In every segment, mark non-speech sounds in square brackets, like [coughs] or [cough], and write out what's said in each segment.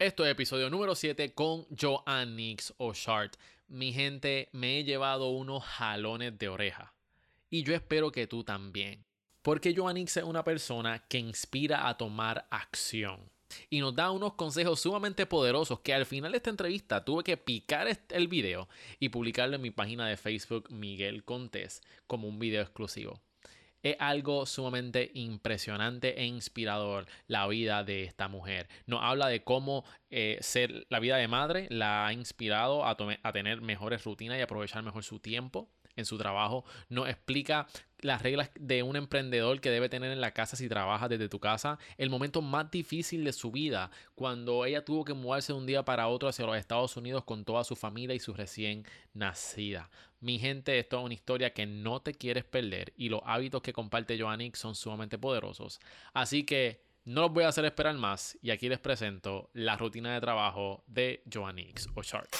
Esto es episodio número 7 con Joannix O'Shart. Mi gente, me he llevado unos jalones de oreja. Y yo espero que tú también. Porque Joannix es una persona que inspira a tomar acción. Y nos da unos consejos sumamente poderosos que al final de esta entrevista tuve que picar el video y publicarlo en mi página de Facebook Miguel Contés como un video exclusivo. Es algo sumamente impresionante e inspirador la vida de esta mujer. Nos habla de cómo eh, ser la vida de madre la ha inspirado a, tener mejores rutinas y aprovechar mejor su tiempo en su trabajo. Nos explica las reglas de un emprendedor que debe tener en la casa si trabaja desde tu casa, el momento más difícil de su vida, cuando ella tuvo que mudarse de un día para otro hacia los Estados Unidos con toda su familia y su recién nacida. Mi gente, esto es una historia que no te quieres perder y los hábitos que comparte Joannix son sumamente poderosos. Así que no los voy a hacer esperar más y aquí les presento la rutina de trabajo de Joannix o Shark.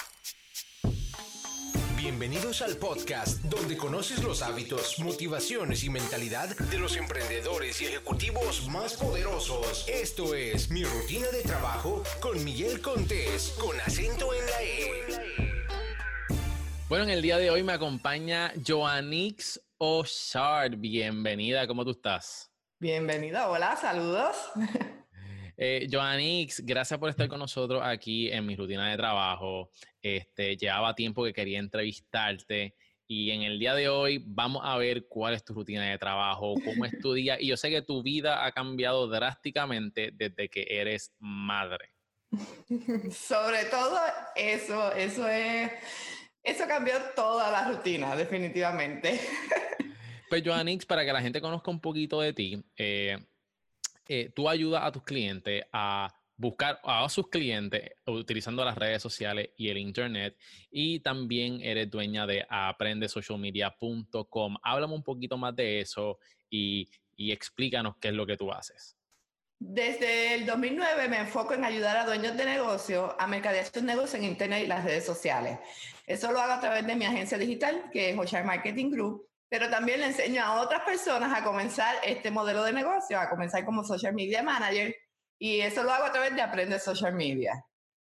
Bienvenidos al podcast donde conoces los hábitos, motivaciones y mentalidad de los emprendedores y ejecutivos más poderosos. Esto es Mi Rutina de Trabajo con Miguel Contés, con acento en la E. Bueno, en el día de hoy me acompaña Joannix O'Shard. Bienvenida, ¿cómo tú estás? Bienvenida, hola, saludos. [laughs] Eh, Joannix, gracias por estar con nosotros aquí en mi rutina de trabajo. Este, llevaba tiempo que quería entrevistarte y en el día de hoy vamos a ver cuál es tu rutina de trabajo, cómo es tu día. Y yo sé que tu vida ha cambiado drásticamente desde que eres madre. [laughs] Sobre todo eso, eso es, eso cambió toda la rutina, definitivamente. [laughs] Pues Joannix, para que la gente conozca un poquito de ti, eh, eh, tú ayudas a tus clientes a buscar a sus clientes utilizando las redes sociales y el internet y también eres dueña de aprendesocialmedia.com. Háblame un poquito más de eso y, y explícanos qué es lo que tú haces. Desde el 2009 me enfoco en ayudar a dueños de negocios a mercadear sus negocios en Internet y las redes sociales. Eso lo hago a través de mi agencia digital, que es Oshar Marketing Group, pero también le enseño a otras personas a comenzar este modelo de negocio, a comenzar como social media manager, y eso lo hago a través de Aprende Social Media.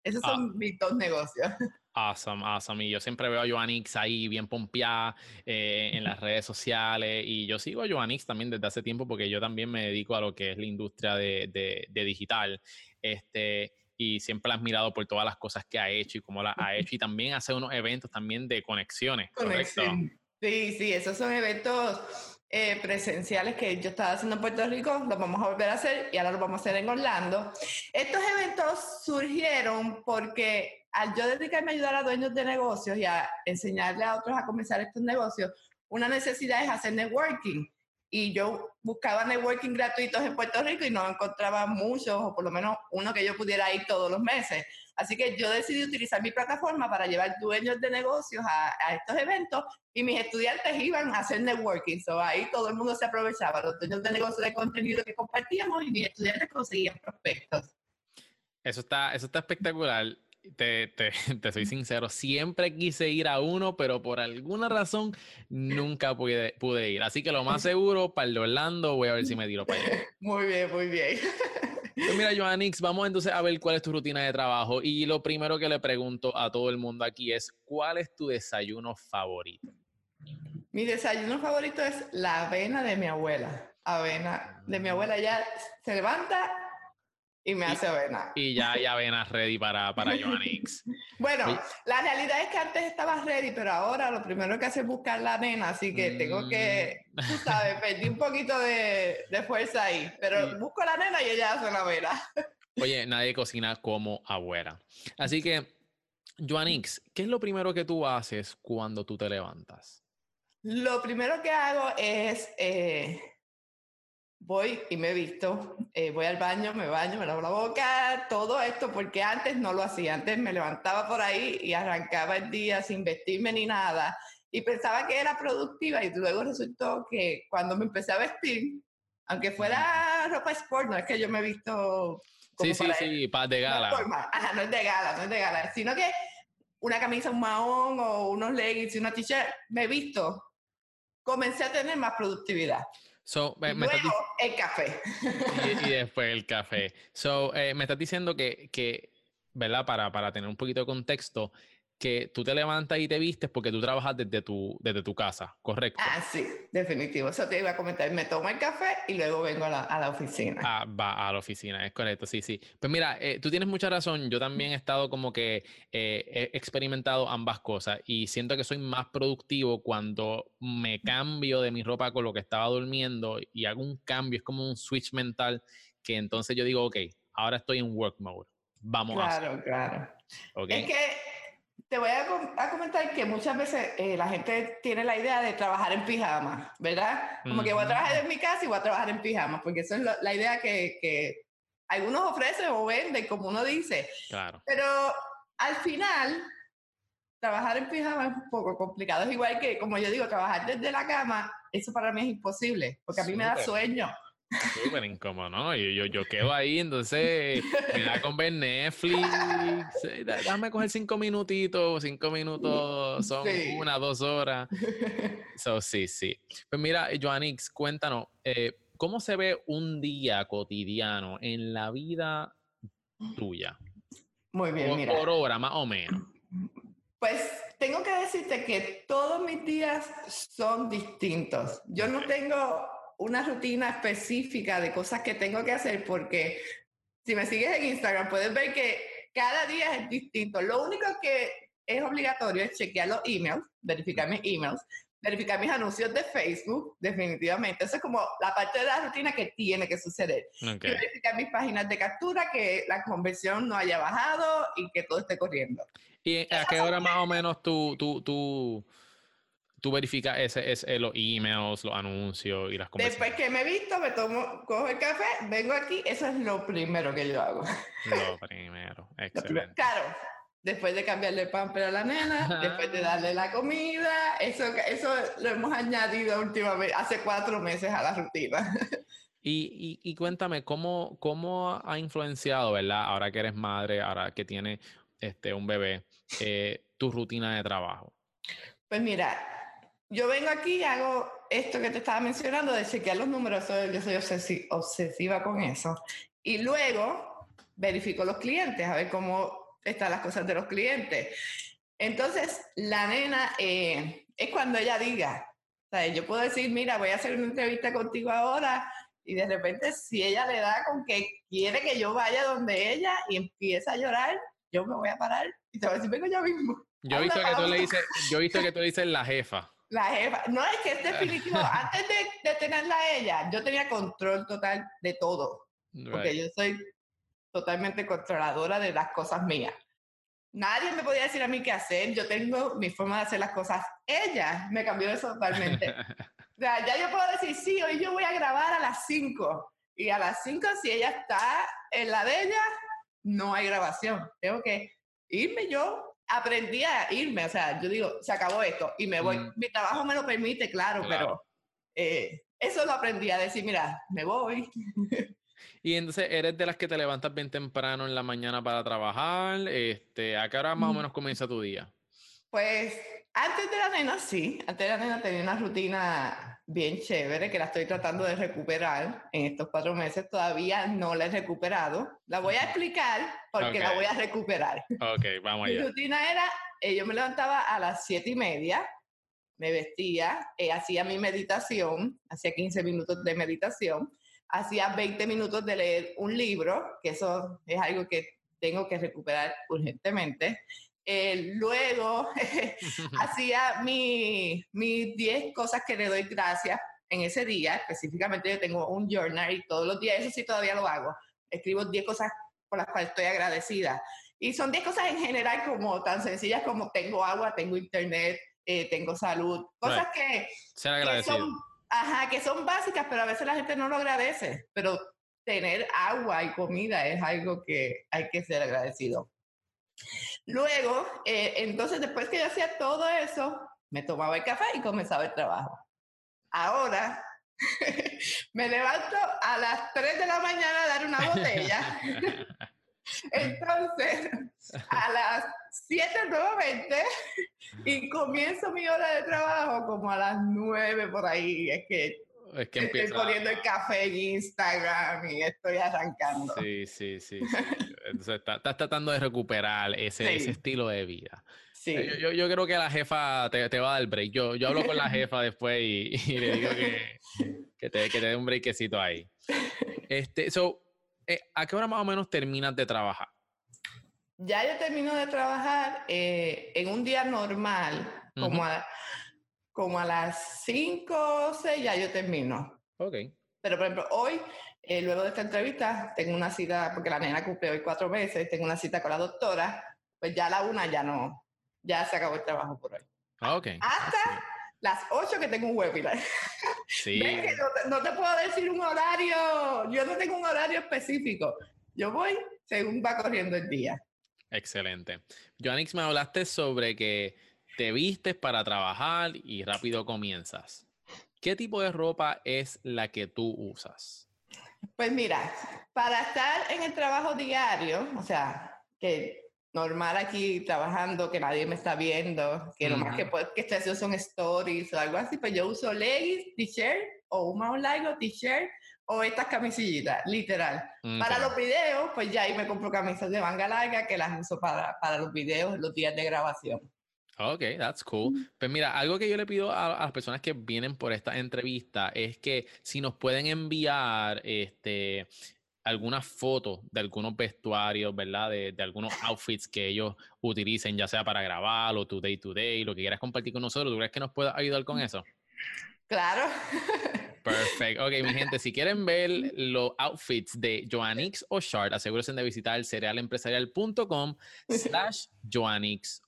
Esos son ah. mis dos negocios. [laughs] Awesome, awesome. Y yo siempre veo a Joannix ahí bien pompeada eh, en las redes sociales. Y yo sigo a Joannix también desde hace tiempo porque yo también me dedico a lo que es la industria de, de, digital. Este, y siempre la has mirado por todas las cosas que ha hecho y cómo las ha hecho. Y también hace unos eventos también de conexiones. Conexión. Sí, sí, esos son eventos eh, presenciales que yo estaba haciendo en Puerto Rico, los vamos a volver a hacer y ahora los vamos a hacer en Orlando. Estos eventos surgieron porque al yo dedicarme a ayudar a dueños de negocios y a enseñarle a otros a comenzar estos negocios, una necesidad es hacer networking. Y yo buscaba networking gratuitos en Puerto Rico y no encontraba muchos, o por lo menos uno que yo pudiera ir todos los meses. Así que yo decidí utilizar mi plataforma para llevar dueños de negocios a, estos eventos y mis estudiantes iban a hacer networking. So ahí todo el mundo se aprovechaba, los dueños de negocios de contenido que compartíamos y mis estudiantes conseguían prospectos. Eso está, eso está espectacular. Te, te, [laughs] te, soy sincero, siempre quise ir a uno, pero por alguna razón nunca pude, pude ir. Así que lo más [laughs] seguro, para el de Orlando, voy a ver si me tiro para [laughs] allá. Muy bien, muy bien. Pues mira, Joannix, vamos entonces a ver cuál es tu rutina de trabajo. Y lo primero que le pregunto a todo el mundo aquí es, ¿cuál es tu desayuno favorito? Mi desayuno favorito es la avena de mi abuela. Avena de mi abuela. Ya se levanta y me hace avena. Y ya hay avena ready para, para Joannix. [laughs] bueno, la realidad es que antes estaba ready, pero ahora lo primero que hace es buscar la avena, así que tengo que, tú mm. sabes, perdí un poquito de, de fuerza ahí, pero busco la nena y ella hace la avena. [laughs] Oye, nadie cocina como abuela. Así que, Joannix, ¿qué es lo primero que tú haces cuando tú te levantas? Lo primero que hago es... Eh, voy y me visto, eh, voy al baño, me baño, me lavo la boca, todo esto, porque antes no lo hacía, antes me levantaba por ahí y arrancaba el día sin vestirme ni nada y pensaba que era productiva y luego resultó que cuando me empecé a vestir, aunque fuera ropa sport, no es que yo me he visto... sí, sí, sí, para de gala. Ajá, no es de gala, no es de gala, sino que una camisa, un mahón o unos leggings y una t-shirt, me he visto, comencé a tener más productividad. So, me Luego, el café. Y, después el café. So, eh, me estás diciendo que, que ¿verdad? Para, para tener un poquito de contexto, que tú te levantas y te vistes porque tú trabajas desde tu, desde tu casa, ¿correcto? Ah, sí, definitivo. Eso te iba a comentar. Me tomo el café y luego vengo a la, a la oficina. Ah, va a la oficina, es correcto, sí, sí. Pues mira, eh, tú tienes mucha razón. Yo también he estado como que eh, he experimentado ambas cosas y siento que soy más productivo cuando me cambio de mi ropa con lo que estaba durmiendo y hago un cambio. Es como un switch mental que entonces yo digo, ok, ahora estoy en work mode. Vamos a Claro, claro. Es que te voy a, comentar que muchas veces eh, la gente tiene la idea de trabajar en pijama, ¿verdad? Como que voy a trabajar en mi casa y voy a trabajar en pijama, porque esa es la idea que, que, algunos ofrecen o venden, como uno dice. Claro. Pero al final, trabajar en pijama es un poco complicado. Es igual que, como yo digo, trabajar desde la cama, eso para mí es imposible, porque a mí me da sueño. Súper incómodo, ¿no? Yo, yo, yo, quedo ahí, entonces me da con ver Netflix. Déjame coger cinco minutitos, cinco minutos son una, dos horas. So, sí, sí. Pues mira, Joanix, cuéntanos, eh, ¿cómo se ve un día cotidiano en la vida tuya? Muy bien, mira. Por hora, más o menos. Pues tengo que decirte que todos mis días son distintos. Yo no tengo una rutina específica de cosas que tengo que hacer porque si me sigues en Instagram puedes ver que cada día es distinto. Lo único que es obligatorio es chequear los emails, verificar mis emails, verificar mis anuncios de Facebook, definitivamente. Eso es como la parte de la rutina que tiene que suceder. verificar mis páginas de captura, que la conversión no haya bajado y que todo esté corriendo. ¿Y a qué hora más o menos tú, tú, tú tú verificas ese, ese, los emails, los anuncios y las conversaciones. Después que me he visto, me tomo, cojo el café, vengo aquí, eso es lo primero que yo hago. Lo [laughs] primero, excelente. claro, después de cambiarle el pan a la nena, [laughs] después de darle la comida, eso, eso lo hemos añadido últimamente, hace cuatro meses a la rutina. [laughs] Y, y, y, cuéntame, ¿cómo, ¿cómo ha influenciado, verdad? Ahora que eres madre, ahora que tienes este, un bebé, eh, tu rutina de trabajo? Pues mira, yo vengo aquí y hago esto que te estaba mencionando de chequear los números, yo soy obsesiva con eso. Y luego verifico los clientes, a ver cómo están las cosas de los clientes. Entonces, la nena eh, es cuando ella diga, yo puedo decir, mira, voy a hacer una entrevista contigo ahora, y de repente si ella le da con que quiere que yo vaya donde ella y empieza a llorar, yo me voy a parar y te voy a decir, vengo yo mismo. Yo he visto que tú le dices, yo he visto que tú le dices la jefa. La jefa. No, es que es definitivo. Antes de, de, tenerla a ella, yo tenía control total de todo. Porque yo soy totalmente controladora de las cosas mías. Nadie me podía decir a mí qué hacer. Yo tengo mi forma de hacer las cosas. Ella me cambió eso totalmente. [laughs] o sea, ya yo puedo decir, sí, hoy yo voy a grabar a las 5. Y a las 5, si ella está en la de ella, no hay grabación. Tengo que irme yo aprendí a irme, o sea, yo digo, se acabó esto y me voy. Mm. Mi trabajo me lo permite, claro, pero eh, eso lo aprendí a decir, mira, me voy. [laughs] Y entonces, ¿eres de las que te levantas bien temprano en la mañana para trabajar? Este, ¿A qué hora más o mm. menos comienza tu día? Pues antes de la nena, sí. Antes de la nena tenía una rutina bien chévere que la estoy tratando de recuperar en estos cuatro meses. Todavía no la he recuperado. La voy a explicar porque la voy a recuperar. Ok, vamos allá. Mi rutina era, eh, yo me levantaba a las siete y media, me vestía, eh, hacía mi meditación, hacía 15 minutos de meditación, hacía 20 minutos de leer un libro, que eso es algo que tengo que recuperar urgentemente. Eh, luego [laughs] [laughs] hacía mis 10 cosas que le doy gracias en ese día. Específicamente yo tengo un journal y todos los días, eso sí todavía lo hago. Escribo 10 cosas por las cuales estoy agradecida. Y son 10 cosas en general como tan sencillas como tengo agua, tengo internet, eh, tengo salud. Cosas que, que, son, ajá, que son básicas, pero a veces la gente no lo agradece. Pero tener agua y comida es algo que hay que ser agradecido. Luego, eh, entonces después que yo hacía todo eso, me tomaba el café y comenzaba el trabajo. Ahora, [laughs] me levanto a las 3 de la mañana a dar una botella. [laughs] Entonces, a las 7 nuevamente y comienzo mi hora de trabajo como a las 9 por ahí. Es que es que estoy poniendo el café en Instagram y estoy arrancando. Sí, sí, sí. [laughs] Entonces estás tratando de recuperar ese, ese estilo de vida. Sí. Yo, yo, creo que la jefa te, te, va a dar break. Yo, yo hablo con la [laughs] jefa después y, y le digo que, que, te, que te dé un breakcito ahí. Este, so, eh, ¿A qué hora más o menos terminas de trabajar? Ya yo termino de trabajar eh, en un día normal, como, a, como a las 5 o 6 ya yo termino. Ok. Pero por ejemplo, hoy, eh, luego de esta entrevista, tengo una cita, porque la nena cumple hoy cuatro meses, tengo una cita con la doctora, pues ya a la una ya no, ya se acabó el trabajo por hoy. Ah, ok. Hasta las 8 que tengo un webinar. [laughs] Sí. no, te, puedo decir un horario, yo no tengo un horario específico. Yo voy según va corriendo el día. Excelente. Joannix, me hablaste sobre que te vistes para trabajar y rápido comienzas. ¿Qué tipo de ropa es la que tú usas? Pues mira, para estar en el trabajo diario, o sea, que normal aquí trabajando, que nadie me está viendo, que lo más que, puedo, que estoy haciendo son stories o algo así, pues yo uso leggings, t-shirt o un más largo, t-shirt o estas camisillitas, literal. Para los videos, pues ya ahí me compro camisas de manga larga que las uso para, para los videos, los días de grabación. Ok, that's cool. Pues mira, algo que yo le pido a, a, las personas que vienen por esta entrevista es que si nos pueden enviar este algunas fotos de algunos vestuarios, ¿verdad? De, de, algunos outfits que ellos utilicen, ya sea para grabar o to day to day, lo que quieras compartir con nosotros. ¿Tú crees que nos pueda ayudar con eso? Claro. Perfecto. Ok, mi gente, si quieren ver los outfits de Joannix Shard, asegúrense de visitar cerealempresarial.com [laughs] slash Joannix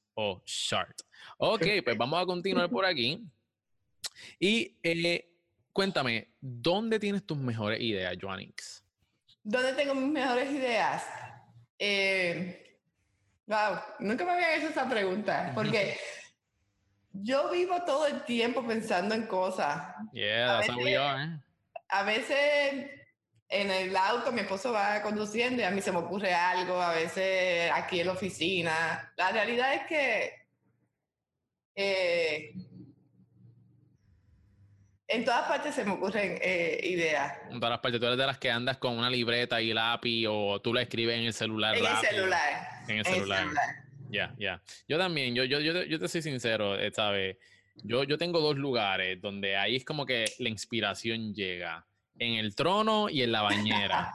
Shard. Ok, pues vamos a continuar por aquí. Y eh, cuéntame, ¿dónde tienes tus mejores ideas, Joannix? ¿Dónde tengo mis mejores ideas? Eh, wow, nunca me habían hecho esa pregunta, porque [laughs] yo vivo todo el tiempo pensando en cosas. Yeah, that's how we are. Eh. A veces en el auto mi esposo va conduciendo y a mí se me ocurre algo, a veces aquí en la oficina. La realidad es que eh, en todas partes se me ocurren eh, ideas. En todas partes. Tú eres de las que andas con una libreta y lápiz o tú la escribes en el celular. En el celular. En el celular. Ya, ya. Yo también, yo, yo, yo, yo te soy sincero, eh, ¿sabes? Yo, yo tengo dos lugares donde ahí es como que la inspiración llega. En el trono y en la bañera.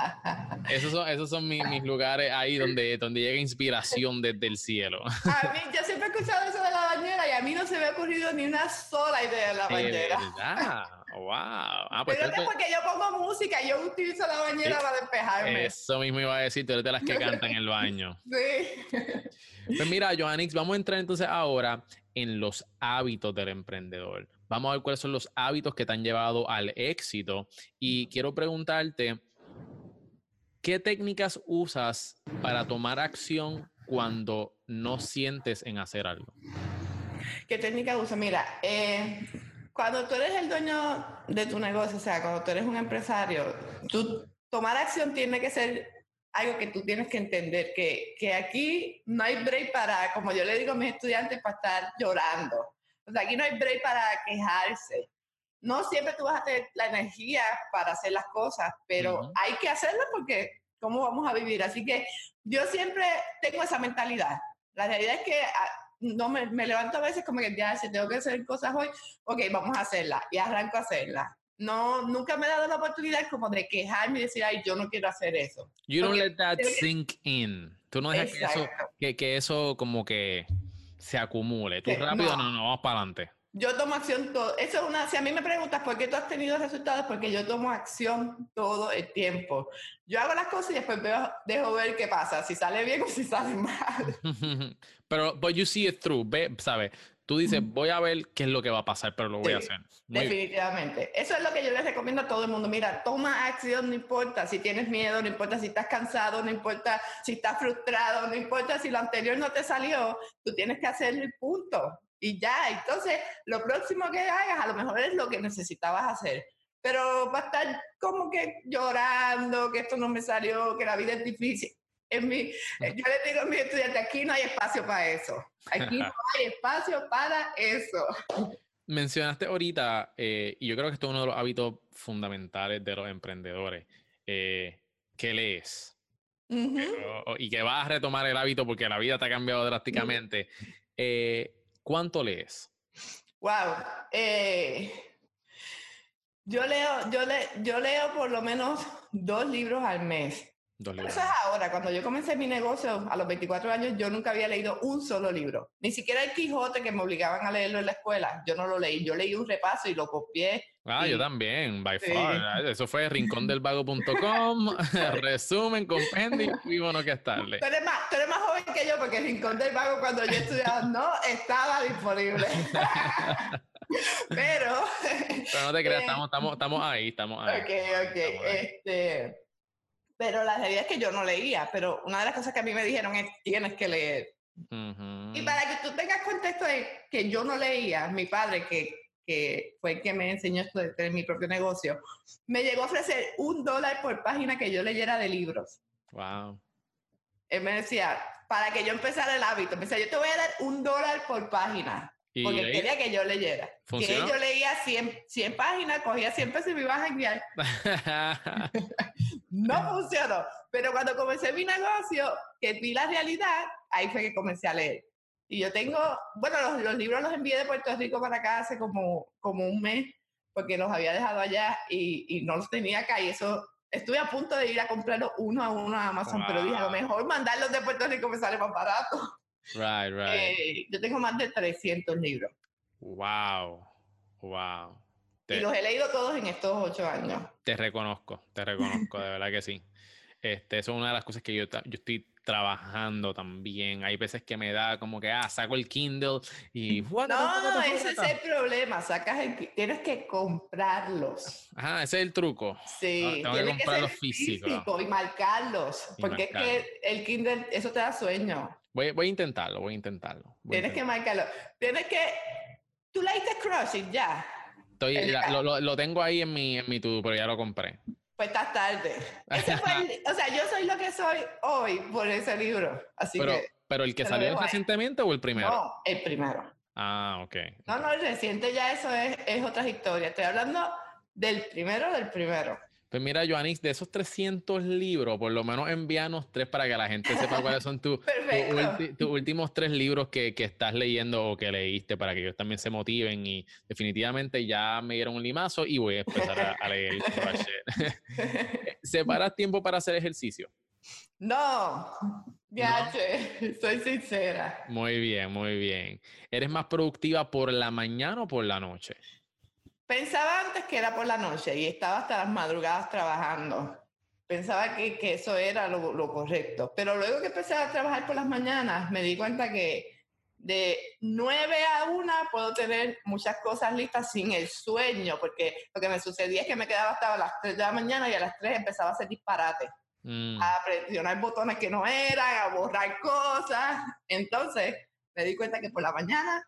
[laughs] esos son, esos son mis, mis, lugares ahí donde, donde llega inspiración desde el cielo. a mí, yo siempre he escuchado eso de la bañera y a mí no se me ha ocurrido ni una sola idea de la bañera. ¿Verdad? ¡Wow! Ah, pues Pero es porque yo pongo música y yo utilizo la bañera para despejarme. Eso mismo iba a decir, tú eres de las que cantan en el baño. [laughs] sí. Pues mira, Joannix, vamos a entrar entonces ahora en los hábitos del emprendedor. Vamos a ver cuáles son los hábitos que te han llevado al éxito. Y quiero preguntarte, ¿qué técnicas usas para tomar acción cuando no sientes en hacer algo? ¿Qué técnica usas? Mira, eh, cuando tú eres el dueño de tu negocio, o sea, cuando tú eres un empresario, tú tomar acción tiene que ser algo que tú tienes que entender, que, que aquí no hay break para, como yo le digo a mis estudiantes, para estar llorando. O sea, aquí no hay break para quejarse. No siempre tú vas a tener la energía para hacer las cosas, pero hay que hacerlo porque ¿cómo vamos a vivir? Así que yo siempre tengo esa mentalidad. La realidad es que ah, no me, me levanto a veces como que ya, si tengo que hacer cosas hoy, ok, vamos a hacerlas y arranco a hacerlas no, nunca me he dado la oportunidad como de quejarme y decir, ay, yo no quiero hacer eso. You don't let that sink in. Tú no dejas que eso, que, que eso, como que se acumule. Tú rápido, no, no, vamos para adelante. Yo tomo acción todo. Eso es una. Si a mí me preguntas por qué tú has tenido resultados, porque yo tomo acción todo el tiempo. Yo hago las cosas y después veo, dejo ver qué pasa, si sale bien o si sale mal. [laughs] pero, but you see it through, ¿sabes? Tú dices, voy a ver qué es lo que va a pasar, pero lo voy a hacer. definitivamente. Eso es lo que yo les recomiendo a todo el mundo. Mira, toma acción, no importa si tienes miedo, no importa si estás cansado, no importa si estás frustrado, no importa si lo anterior no te salió, tú tienes que hacer el punto. Y ya, entonces, lo próximo que hagas a lo mejor es lo que necesitabas hacer. Pero va a estar como que llorando, que esto no me salió, que la vida es difícil en mi, yo le digo a mis estudiantes, aquí no hay espacio para eso. Aquí no [laughs] hay espacio para eso. Mencionaste ahorita, eh, y yo creo que esto es uno de los hábitos fundamentales de los emprendedores, eh, ¿qué lees? y que vas a retomar el hábito porque la vida te ha cambiado drásticamente, eh, ¿cuánto lees? Wow. Yo leo, yo, le, yo leo por lo menos dos libros al mes. Eso es ahora, cuando yo comencé mi negocio a los 24 años, yo nunca había leído un solo libro. Ni siquiera el Quijote que me obligaban a leerlo en la escuela. Yo no lo leí. Yo leí un repaso y lo copié. Ah, yo también, by far. Eso fue rincondelvago.com, [laughs] resumen, compendio y bueno que estarle. Tú eres, más, tú eres más joven que yo porque el Rincón del Vago cuando yo estudiaba no estaba disponible. [laughs] Pero... Pero no te creas, [laughs] estamos, estamos, estamos ahí, estamos ahí. Ok, ok. Este... Pero la realidad es que yo no leía, pero una de las cosas que a mí me dijeron es, tienes que leer. Y para que tú tengas contexto de que yo no leía, mi padre, que, que fue el que me enseñó esto de tener mi propio negocio, me llegó a ofrecer un dólar por página que yo leyera de libros. Wow. Él me decía, para que yo empezara el hábito, me decía, yo te voy a dar un dólar por página. Porque quería que yo leyera. Que yo leía 100, 100 páginas, cogía 100 pesos y me iba a guiar. [laughs] no funcionó. Pero cuando comencé mi negocio, que vi la realidad, ahí fue que comencé a leer. Y yo tengo, bueno, los, libros los envié de Puerto Rico para acá hace como, como un mes, porque los había dejado allá y, y no los tenía acá. Y eso, estuve a punto de ir a comprarlos uno a uno a Amazon, pero dije, a lo mejor mandarlos de Puerto Rico me sale más barato. Right, right. Eh, yo tengo más de 300 libros. Wow, wow. Y los he leído todos en estos ocho años. Te reconozco, te reconozco, de verdad que sí. Este, eso es una de las cosas que yo, yo estoy trabajando también. Hay veces que me da como que, ah, saco el Kindle y... no, ese es el problema. Sacas el, tienes que comprarlos. Ajá, ese es el truco. Sí, tengo que comprarlos físicos. Físico y marcarlos. porque es que el Kindle, eso te da sueño. Voy, voy a intentarlo, voy a intentarlo. Tienes que marcarlo. Tienes que... ¿Tú leíste Crush ya? Estoy, lo, lo, tengo ahí en mi, en mi tubo, pero ya lo compré. Pues estás tarde. o sea, yo soy lo que soy hoy por ese libro. Así pero, que. ¿Pero el que salió recientemente o el primero? No, el primero. Ah, ok. No, no, el reciente ya eso es, es otra historia. Estoy hablando del primero del primero. Pues mira, Joanix, de esos 300 libros, por lo menos envíanos tres para que la gente sepa cuáles son [laughs] tus últimos tres libros que, estás leyendo o que leíste para que ellos también se motiven. Y definitivamente ya me dieron un limazo y voy a empezar a, leer. [laughs] [laughs] ¿Separas tiempo para hacer ejercicio? No, ya, soy sincera. Muy bien, muy bien. ¿Eres más productiva por la mañana o por la noche? Pensaba antes que era por la noche y estaba hasta las madrugadas trabajando. Pensaba que, que eso era lo, lo, correcto. Pero luego que empecé a trabajar por las mañanas, me di cuenta que de 9 a 1 puedo tener muchas cosas listas sin el sueño, porque lo que me sucedía es que me quedaba hasta las 3 de la mañana y a las 3 empezaba a hacer disparate. Mm. A presionar botones que no eran, a borrar cosas. Entonces me di cuenta que por la mañana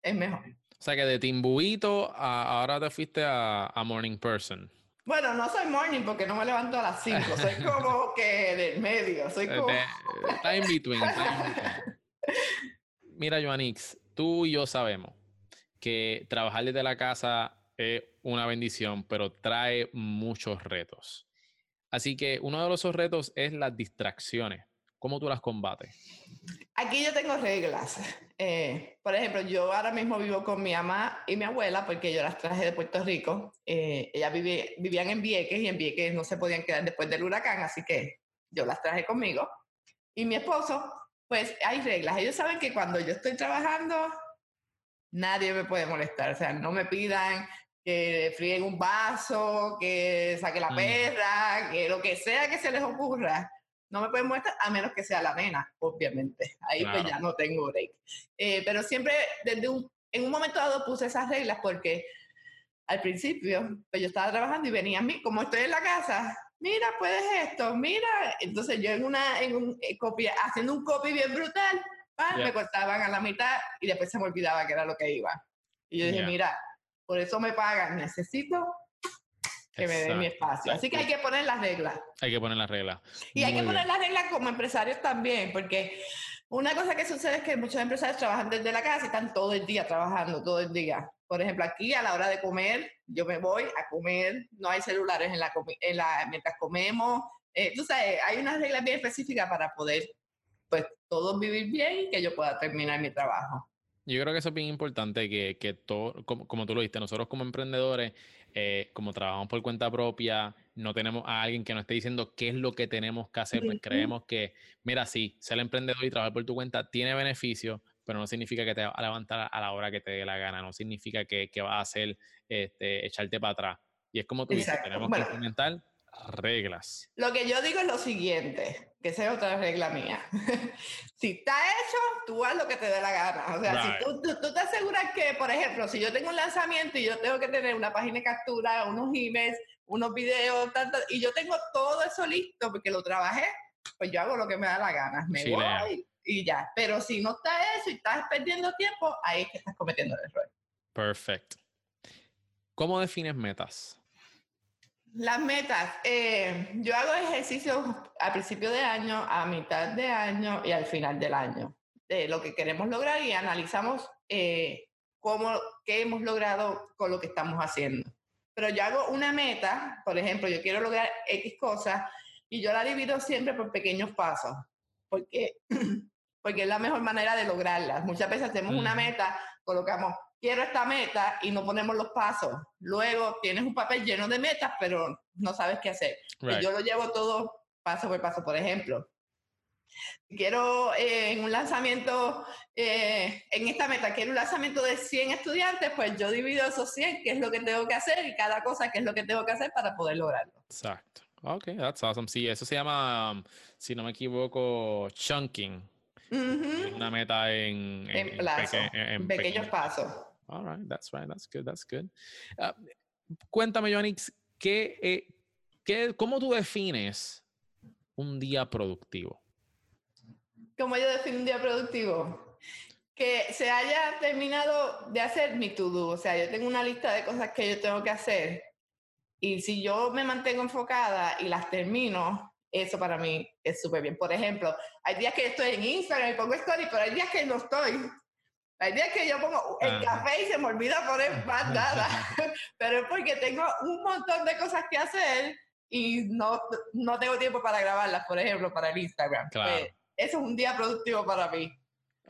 es mejor. O sea que de Timbuito a, ahora te fuiste a, Morning Person. Bueno, no soy morning porque no me levanto a las 5. Soy como [laughs] que del medio. Soy como. Está in between. [laughs] Mira, Joanix, tú y yo sabemos que trabajar desde la casa es una bendición, pero trae muchos retos. Así que uno de esos retos es las distracciones. ¿Cómo tú las combates? Aquí yo tengo reglas. Eh, por ejemplo, yo ahora mismo vivo con mi mamá y mi abuela porque yo las traje de Puerto Rico. Eh, ellas vivían en Vieques y en Vieques no se podían quedar después del huracán, así que yo las traje conmigo. Y mi esposo, pues hay reglas. Ellos saben que cuando yo estoy trabajando, nadie me puede molestar. O sea, no me pidan que fríen un vaso, que saque la mm. perra, que lo que sea que se les ocurra no me pueden mostrar a menos que sea la nena, obviamente. Ahí pues ya no tengo break. Eh, pero siempre desde un, en un momento dado puse esas reglas porque al principio pues yo estaba trabajando y venía a mí, como estoy en la casa, mira, puedes esto, mira. Entonces yo en una, en un eh, copia, haciendo un copy bien brutal, me cortaban a la mitad y después se me olvidaba que era lo que iba. Y yo dije, mira, por eso me pagan, necesito que me den mi espacio. Así que hay que poner las reglas. Hay que poner las reglas. Y hay que poner las reglas como empresarios también, porque una cosa que sucede es que muchos empresarios trabajan desde la casa y están todo el día trabajando, todo el día. Por ejemplo, aquí a la hora de comer, yo me voy a comer, no hay celulares en la, en la mientras comemos, Eh, tú sabes, hay unas reglas bien específicas para poder, pues, todos vivir bien y que yo pueda terminar mi trabajo. Yo creo que eso es bien importante, que, que todo, como, como tú lo dijiste, nosotros como emprendedores, eh, como trabajamos por cuenta propia, no tenemos a alguien que nos esté diciendo qué es lo que tenemos que hacer, pues creemos que, mira, sí, ser emprendedor y trabajar por tu cuenta tiene beneficios, pero no significa que te va a levantar a la hora que te dé la gana, no significa que, que vas a hacer este, echarte para atrás. Y es como tú dices, tenemos que implementar reglas. Lo que yo digo es lo siguiente, que esa es otra regla mía. [laughs] si está hecho, tú haz lo que te dé la gana. O sea, si tú, tú, te aseguras que, por ejemplo, si yo tengo un lanzamiento y yo tengo que tener una página de captura, unos emails, unos videos, tanto, y yo tengo todo eso listo porque lo trabajé, pues yo hago lo que me da la gana. Me voy y ya. Pero si no está eso y estás perdiendo tiempo, ahí es que estás cometiendo el error. Perfecto. ¿Cómo defines metas? Las metas. Eh, yo hago ejercicios a principio de año, a mitad de año y al final del año. De lo que queremos lograr y analizamos eh, cómo, qué hemos logrado con lo que estamos haciendo. Pero yo hago una meta, por ejemplo, yo quiero lograr X cosas y yo la divido siempre por pequeños pasos, porque, [clears throat] porque es la mejor manera de lograrlas. Muchas veces hacemos una meta, colocamos quiero esta meta y no ponemos los pasos. Luego tienes un papel lleno de metas, pero no sabes qué hacer. Y yo lo llevo todo paso por paso. Por ejemplo, quiero eh, en un lanzamiento, eh, en esta meta, quiero un lanzamiento de 100 estudiantes, pues yo divido esos 100, qué es lo que tengo que hacer y cada cosa, qué es lo que tengo que hacer para poder lograrlo. Exacto. Ok, that's awesome. Sí, eso se llama, um, si no me equivoco, chunking. Una meta en, en, pequeños pasos. All right, that's right, that's good, that's good. Uh, cuéntame, Joanix, ¿qué, eh, qué, ¿cómo tú defines un día productivo? ¿Cómo yo defino un día productivo? Que se haya terminado de hacer mi to-do. O sea, yo tengo una lista de cosas que yo tengo que hacer. Y si yo me mantengo enfocada y las termino, eso para mí es súper bien. Por ejemplo, hay días que estoy en Instagram y pongo story, pero hay días que no estoy. La idea es que yo pongo el café y se me olvida poner más [laughs] nada, [laughs] pero es porque tengo un montón de cosas que hacer y no, no tengo tiempo para grabarlas, por ejemplo, para el Instagram. Claro. Pues, eso es un día productivo para mí.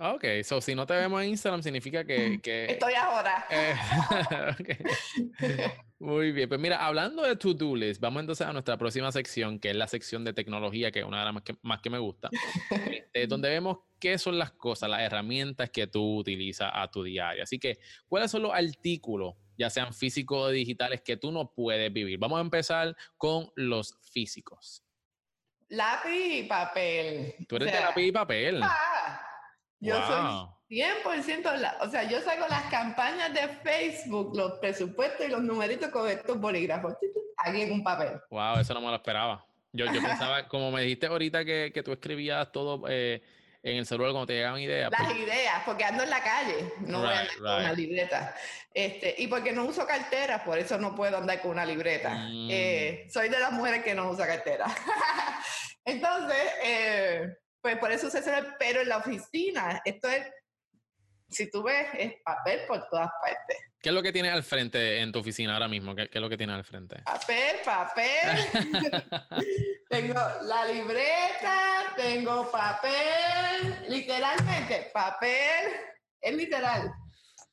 Ok, so si no te vemos en Instagram significa que... Estoy ahora. Eh, [laughs] [laughs] Muy bien, pues mira, hablando de to-do list, vamos entonces a nuestra próxima sección, que es la sección de tecnología, que es una de las más que, más que me gusta, este, [laughs] donde vemos qué son las cosas, las herramientas que tú utilizas a tu diario. Así que, ¿cuáles son los artículos, ya sean físicos o digitales, que tú no puedes vivir? Vamos a empezar con los físicos. Lápiz y papel. Tú eres de lápiz y papel. Ah, yo soy 100%, o sea, yo saco las campañas de Facebook, los presupuestos y los numeritos con estos bolígrafos, aquí en un papel. Wow, eso no me lo esperaba. Yo, yo pensaba, [laughs] como me dijiste ahorita que, que tú escribías todo eh, en el celular cuando te llegaban ideas. Las pues ideas, porque ando en la calle, no voy a andar con una libreta. Este, y porque no uso cartera, por eso no puedo andar con una libreta. Mm. Eh, soy de las mujeres que no usa cartera. [laughs] Entonces, eh, pues por eso se hace, pero en la oficina, esto es si tú ves, es papel por todas partes. ¿Qué es lo que tienes al frente en tu oficina ahora mismo? ¿Qué, es lo que tienes al frente? Papel, papel. [laughs] tengo la libreta, tengo papel, literalmente, papel, es literal.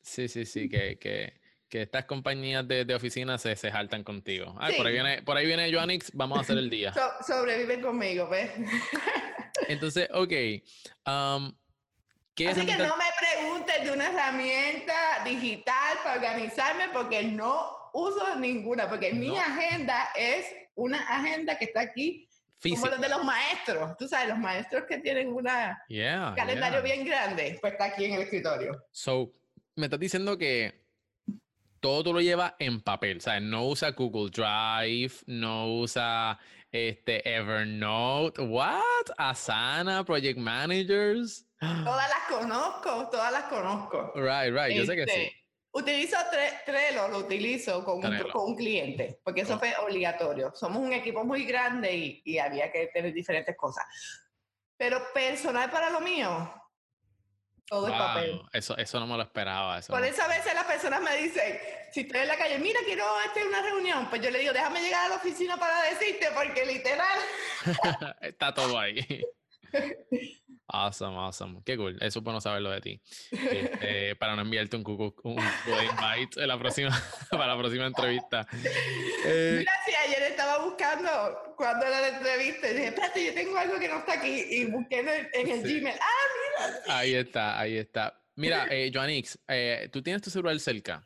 Sí, sí, sí, que, que, que estas compañías de, de oficina se, se jaltan contigo. por, ahí viene, por ahí viene Joannix, vamos a hacer el día. sobreviven conmigo, ¿ves? Entonces, ok. Um, Así que no me preguntes de una herramienta digital para organizarme porque no uso ninguna, porque mi agenda es una agenda que está aquí como los de los maestros. Tú sabes, los maestros que tienen una, un calendario bien grande, pues está aquí en el escritorio. So, me estás diciendo que todo tú lo llevas en papel, ¿sabes? No usa Google Drive, no usa este Evernote, what? Asana, Project Managers. Todas las conozco, todas las conozco. Right, right, yo sé que sí. Este, utilizo Trello, lo utilizo con un, con un, cliente, porque eso fue obligatorio. Somos un equipo muy grande y, había que tener diferentes cosas. Pero personal para lo mío, todo el papel. Eso, eso no me lo esperaba. Por eso a veces las personas me dicen, si estoy en la calle, mira, quiero hacer una reunión, pues yo le digo, déjame llegar a la oficina para decirte, porque literal. [laughs] Está todo ahí. Awesome, awesome. Qué cool. Es bueno saberlo de ti. Este, [laughs] para no enviarte un cucu, un invite en la próxima, [laughs] para la próxima entrevista. Eh, Mira, si ayer estaba buscando cuando era la entrevista y dije, espérate, yo tengo algo que no está aquí y busqué en el, en el Gmail. Ah, mira. Ahí está, ahí está. Mira, eh, Joanix, eh, ¿tú tienes tu celular cerca?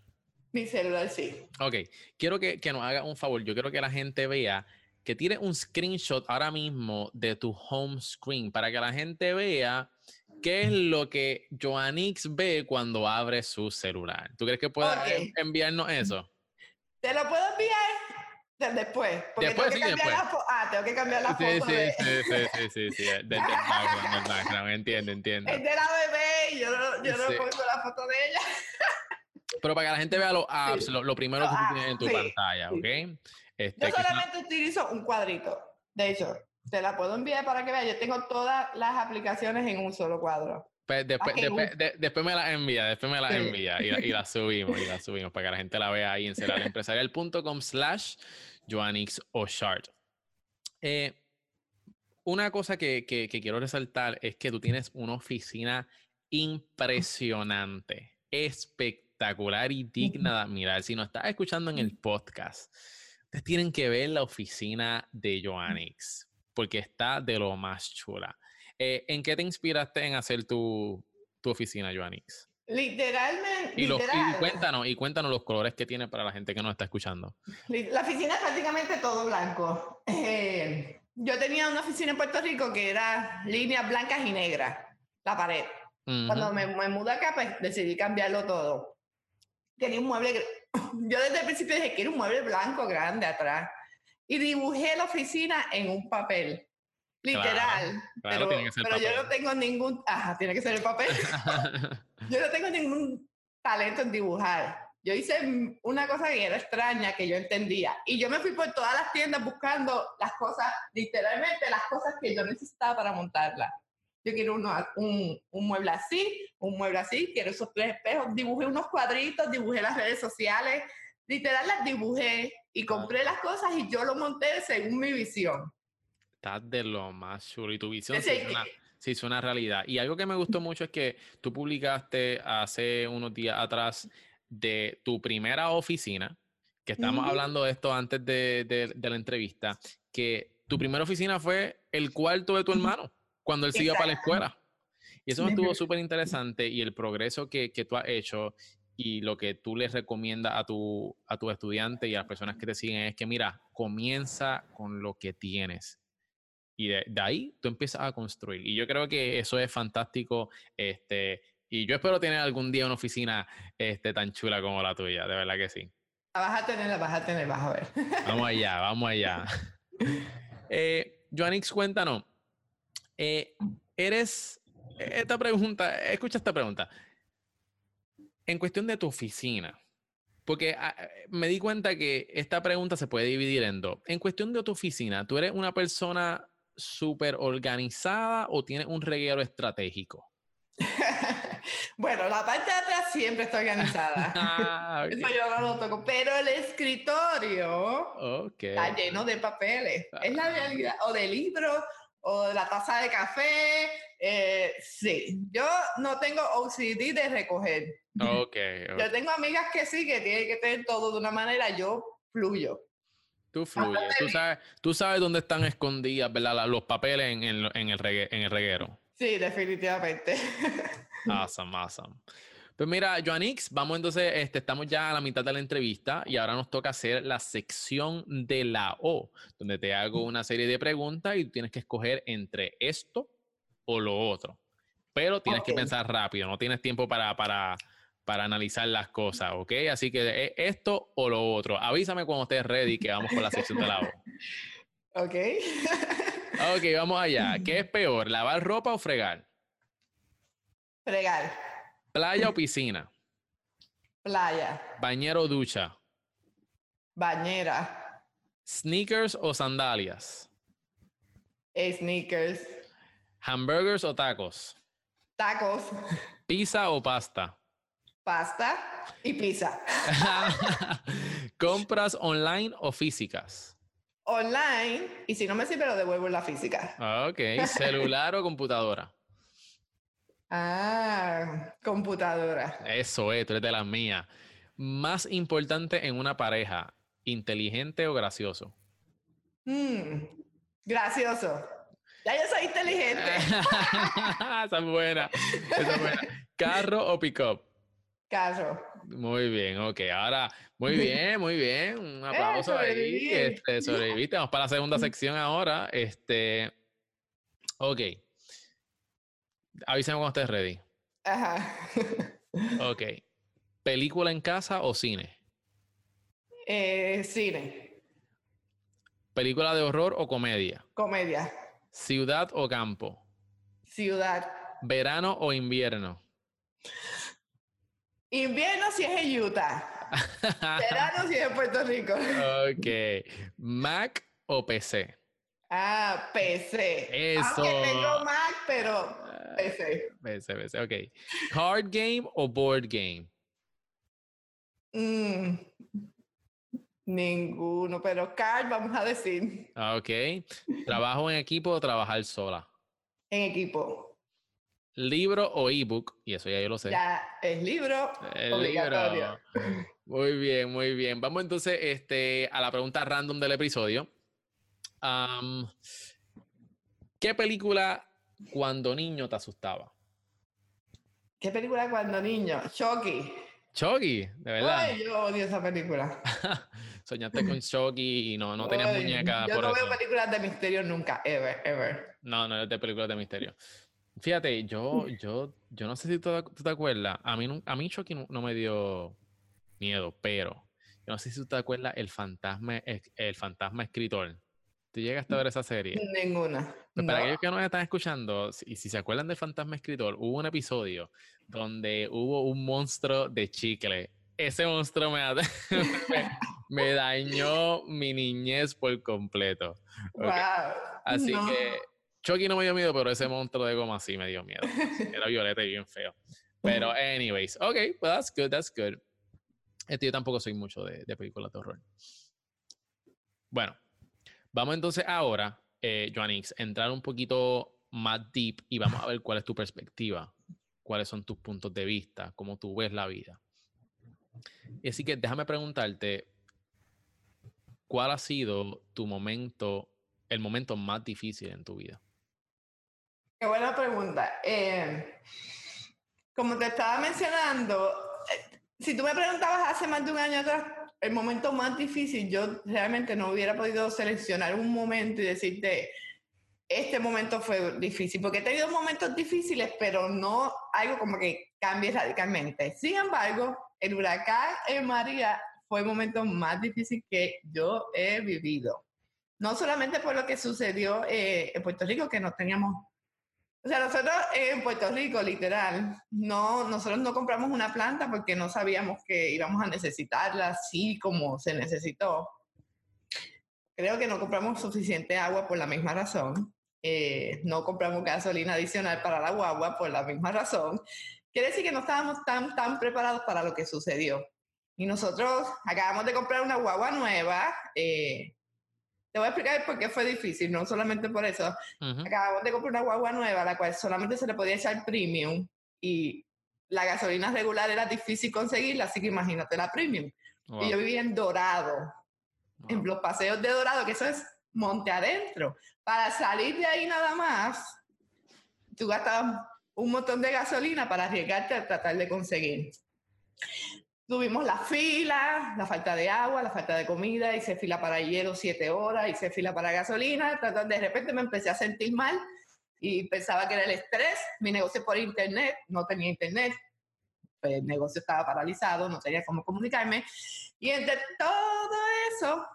Mi celular sí. Ok, quiero que, que nos haga un favor. Yo quiero que la gente vea que tire un screenshot ahora mismo de tu home screen para que la gente vea qué es lo que Joanix ve cuando abre su celular. ¿Tú crees que pueda enviarnos eso? Te lo puedo enviar después. Porque después, tengo que sí, después. La ah, tengo que cambiar la foto. Sí, de... sí, sí, sí, sí, sí, del, background, entiendo, [laughs] entiendo. Es de la bebé y yo no, yo no pongo la foto de ella. [laughs] Pero para que la gente vea los apps, lo, primero que tú tienes en tu pantalla, ¿ok? Este, yo solamente utilizo un cuadrito. De hecho, te la puedo enviar para que veas. Yo tengo todas las aplicaciones en un solo cuadro. Pues después, después, me las envía, después me las envía y, y las subimos, y las subimos para que la gente la vea ahí en ceralempresarial.com slash Joannix Eh, una cosa que, que, que, quiero resaltar es que tú tienes una oficina impresionante, espectacular y digna de admirar. Si no estás escuchando en el podcast, Ustedes tienen que ver la oficina de Joannix, porque está de lo más chula. Eh, ¿En qué te inspiraste en hacer tu, tu oficina, Joannix? Literalmente. Y, cuéntanos, y cuéntanos los colores que tiene para la gente que nos está escuchando. La oficina es prácticamente todo blanco. Eh, yo tenía una oficina en Puerto Rico que era líneas blancas y negras, la pared. Cuando me, me mudé acá, pues decidí cambiarlo todo. Tenía un mueble [coughs] yo desde el principio dije, quiero un mueble blanco grande atrás. Y dibujé la oficina en un papel. Literal. pero, yo no tengo ningún... Ajá, tiene que ser el papel. [laughs] yo no tengo ningún talento en dibujar. Yo hice una cosa que era extraña, que yo entendía. Y yo me fui por todas las tiendas buscando las cosas, literalmente las cosas que yo necesitaba para montarla yo quiero un, un, mueble así, un mueble así, quiero esos tres espejos. Dibujé unos cuadritos, dibujé las redes sociales, literal las dibujé y compré las cosas y yo lo monté según mi visión. Estás de lo más chulo y tu visión sí, se hizo una realidad. Y algo que me gustó mucho es que tú publicaste hace unos días atrás de tu primera oficina, que estamos hablando de esto antes de, de, de la entrevista, que tu primera oficina fue el cuarto de tu hermano cuando él siga para la escuela. Y eso estuvo súper interesante y el progreso que, que, tú has hecho y lo que tú les recomiendas a tu, a tu estudiante y a las personas que te siguen es que, mira, comienza con lo que tienes. Y de, ahí tú empiezas a construir. Y yo creo que eso es fantástico. Este, y yo espero tener algún día una oficina este, tan chula como la tuya, de verdad que sí. La vas a tener, la vas a tener, vas a ver. Vamos allá, vamos allá. [laughs] Eh, Joanix, cuéntanos, eh, eres, esta pregunta, escucha esta pregunta. En cuestión de tu oficina, porque ah, me di cuenta que esta pregunta se puede dividir en dos. En cuestión de tu oficina, ¿tú eres una persona súper organizada o tienes un reguero estratégico? [laughs] bueno, la parte de atrás siempre está organizada. Ah, Eso yo no lo toco. Pero el escritorio está lleno de papeles. Es la realidad. O de libros o la taza de café. Eh, sí, yo no tengo OCD de recoger. Okay, [laughs] Yo tengo amigas que sí, que tienen que tener todo de una manera, yo fluyo. Tú fluyes, tú sabes, tú sabes dónde están escondidas, ¿verdad? Los papeles en, el, en el reguero. Sí, definitivamente. [laughs] Awesome, awesome. Pues mira, Joanix, vamos entonces, este, estamos ya a la mitad de la entrevista y ahora nos toca hacer la sección de la O, donde te hago una serie de preguntas y tienes que escoger entre esto o lo otro. Pero tienes que pensar rápido, no tienes tiempo para, para, para analizar las cosas, ¿ok? Así que eh, esto o lo otro. Avísame cuando estés ready que vamos con la sección de la O. [laughs] Ok. ok, vamos allá. ¿Qué es peor, lavar ropa o fregar? Fregar. ¿Playa o piscina? Playa. ¿Bañero o ducha? Bañera. ¿Sneakers o sandalias? Sneakers. ¿Hamburgers o tacos? Tacos. [laughs] ¿Pizza o pasta? pasta y pizza. [laughs] ¿Compras online o físicas? Online, y si no me sirve, lo devuelvo en la física. Ok, celular o computadora. Ah, computadora. Eso es, tú eres de las mías. Más importante en una pareja, inteligente o gracioso. Mm, gracioso. Ya yo soy inteligente. [laughs] esa es buena. Esa es buena. [laughs] ¿Carro o pick-up? Carro. Muy bien, ok. Ahora, muy bien, muy bien. Un [laughs] aplauso ahí. Este, sobreviviste. Vamos para la segunda sección ahora. Este. Ok. Avísame cuando estés ready. Ajá. Ok. ¿Película en casa o cine? Eh, cine. ¿Película de horror o comedia? Comedia. ¿Ciudad o campo? Ciudad. ¿Verano o invierno? Invierno si es en Utah. Verano si es en Puerto Rico. ok. ¿Mac o PC? Ah, PC. Eso. Aunque tengo Mac, pero PC. PC, PC, ok. ¿Card game o board game? Mm, ninguno, pero card vamos a decir Ah, Ok. ¿Trabajo en equipo o trabajar sola? en equipo. ¿Libro o ebook? Y eso ya yo lo sé. Ya es libro El obligatorio. libro. Muy bien, muy bien. Vamos entonces este, a la pregunta random del episodio. ¿Qué película cuando niño te asustaba? ¿Qué película cuando niño? Chucky. Chucky, de verdad. Ay, yo odio esa película. [laughs] Soñaste con Chucky y no, no tenías Ay, muñeca Yo por no eso. veo películas de misterio nunca, ever, ever. No, no es de películas de misterio. Fíjate, yo, yo, yo no sé si tú, tú te acuerdas. A mí, a mí Chucky no, no me dio miedo, pero yo no sé si tú te acuerdas el fantasma, el fantasma escritor. ¿Tú llegaste a ver esa serie? Ninguna. Pues para No. aquellos que nos están escuchando, y si se acuerdan del fantasma escritor, hubo un episodio donde hubo un monstruo de chicle. Ese monstruo me, [laughs] me, me dañó mi niñez por completo. Wow. Así No. que Chucky no me dio miedo, pero ese monstruo de goma sí me dio miedo. [laughs] Era violeta y bien feo. Pero, anyways, ok, well, that's good, that's good. Este, yo tampoco soy mucho de, de películas de horror. Bueno, vamos entonces ahora, eh, Joannix, entrar un poquito más deep y vamos a ver cuál es tu perspectiva, cuáles son tus puntos de vista, cómo tú ves la vida. Y así que déjame preguntarte, ¿cuál ha sido tu momento, el momento más difícil en tu vida? Qué buena pregunta. Eh, como te estaba mencionando, eh, si tú me preguntabas hace más de un año atrás, el momento más difícil, yo realmente no hubiera podido seleccionar un momento y decirte, este momento fue difícil, porque he tenido momentos difíciles, pero no algo como que cambie radicalmente. Sin embargo, el huracán en María fue el momento más difícil que yo he vivido. No solamente por lo que sucedió eh, en Puerto Rico, que no teníamos o sea, nosotros en Puerto Rico, literal, no, nosotros no compramos una planta porque no sabíamos que íbamos a necesitarla así como se necesitó. Creo que no compramos suficiente agua por la misma razón. Eh, no compramos gasolina adicional para la guagua por la misma razón. Quiere decir que no estábamos tan, tan preparados para lo que sucedió. Y nosotros acabamos de comprar una guagua nueva. eh, te voy a explicar por qué fue difícil, no solamente por eso. Ujú. Acabamos de comprar una guagua nueva, la cual solamente se le podía echar premium y la gasolina regular era difícil conseguirla, así que imagínate la premium. Wow, Y yo vivía en Dorado, en los paseos de Dorado, que eso es monte adentro. Para salir de ahí nada más, tú gastabas un montón de gasolina para arriesgarte a tratar de conseguir. Tuvimos la fila, la falta de agua, la falta de comida, hice fila para hielo siete horas, hice fila para gasolina, de repente me empecé a sentir mal y pensaba que era el estrés, mi negocio por internet, no tenía internet, pues, el negocio estaba paralizado, no tenía cómo comunicarme, y entre todo eso,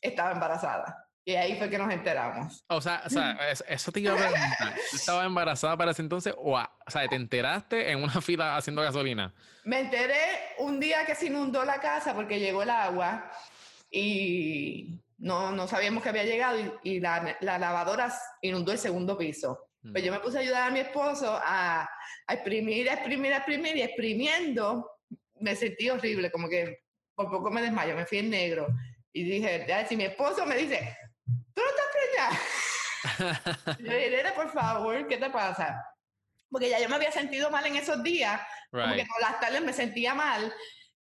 estaba embarazada. Y ahí fue que nos enteramos. O sea, o sea, [laughs] es- eso te iba a preguntar. ¿Tú estabas embarazada para ese entonces o, a- o sea, te enteraste en una [laughs] fila haciendo gasolina? Me enteré un día que se inundó la casa porque llegó el agua y no, no sabíamos que había llegado y, y la, la lavadora inundó el segundo piso. Pues yo me puse a ayudar a mi esposo a, a exprimir, a exprimir, a exprimir y exprimiendo me sentí horrible, como que por poco me desmayo, me fui en negro. Y dije, ya, si mi esposo me dice, ¿tú no estás preñada? [laughs] yo dije, por favor, ¿qué te pasa? Porque ya yo me había sentido mal en esos días, como que todas las tardes me sentía mal.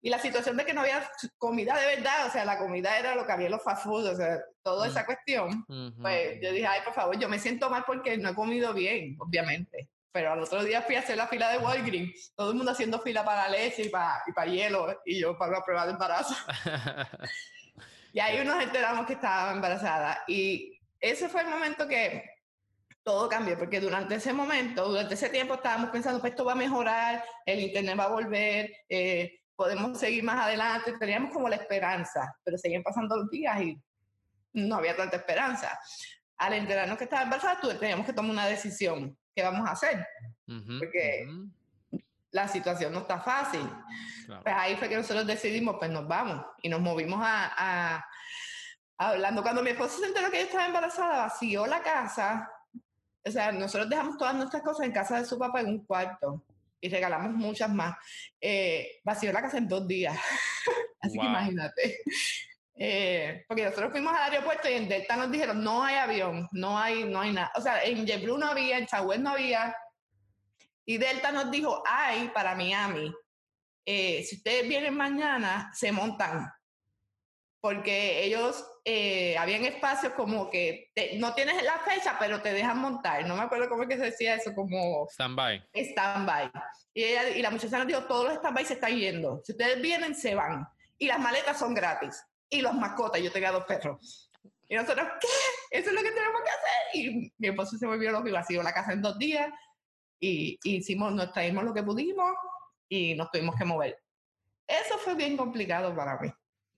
Y la situación de que no había comida de verdad, o sea, la comida era lo que había en los fast food, o sea, toda esa mm. cuestión, pues yo dije, ay, por favor, yo me siento mal porque no he comido bien, obviamente. Pero al otro día fui a hacer la fila de Walgreens, todo el mundo haciendo fila para leche y para, y para hielo, y yo para una prueba de embarazo. [laughs] y ahí nos enteramos que estaba embarazada. Y ese fue el momento que todo cambió, porque durante ese momento, durante ese tiempo estábamos pensando, pues esto va a mejorar, el internet va a volver, eh, podemos seguir más adelante, teníamos como la esperanza, pero seguían pasando los días y no había tanta esperanza. Al enterarnos que estaba embarazada, teníamos que tomar una decisión, ¿qué vamos a hacer? Porque la situación no está fácil. Pues ahí fue que nosotros decidimos, pues nos vamos y nos movimos a, a hablando. Cuando mi esposo se enteró que ella estaba embarazada, vació la casa. O sea, nosotros dejamos todas nuestras cosas en casa de su papá en un cuarto y regalamos muchas más. Eh, vació la casa en dos días. [laughs] Así que imagínate. Eh, porque nosotros fuimos al aeropuerto y en Delta nos dijeron, no hay avión, no hay, no hay nada. O sea, en JetBlue no había, en Chagüez no había. Y Delta nos dijo, hay para Miami. Eh, si ustedes vienen mañana, se montan. Porque ellos eh, habían espacios como que no tienes la fecha, pero te dejan montar. No me acuerdo cómo es que se decía eso, como... Stand-by. Stand-by. Y, ella, y la muchacha nos dijo, todos los stand-by se están yendo. Si ustedes vienen, se van. Y las maletas son gratis. Y los mascotas, yo tenía dos perros. Y nosotros, ¿qué? Eso es lo que tenemos que hacer. Y mi esposo se volvió loco y vació la casa en dos días. Y, hicimos, nos traímos lo que pudimos y nos tuvimos que mover. Eso fue bien complicado para mí.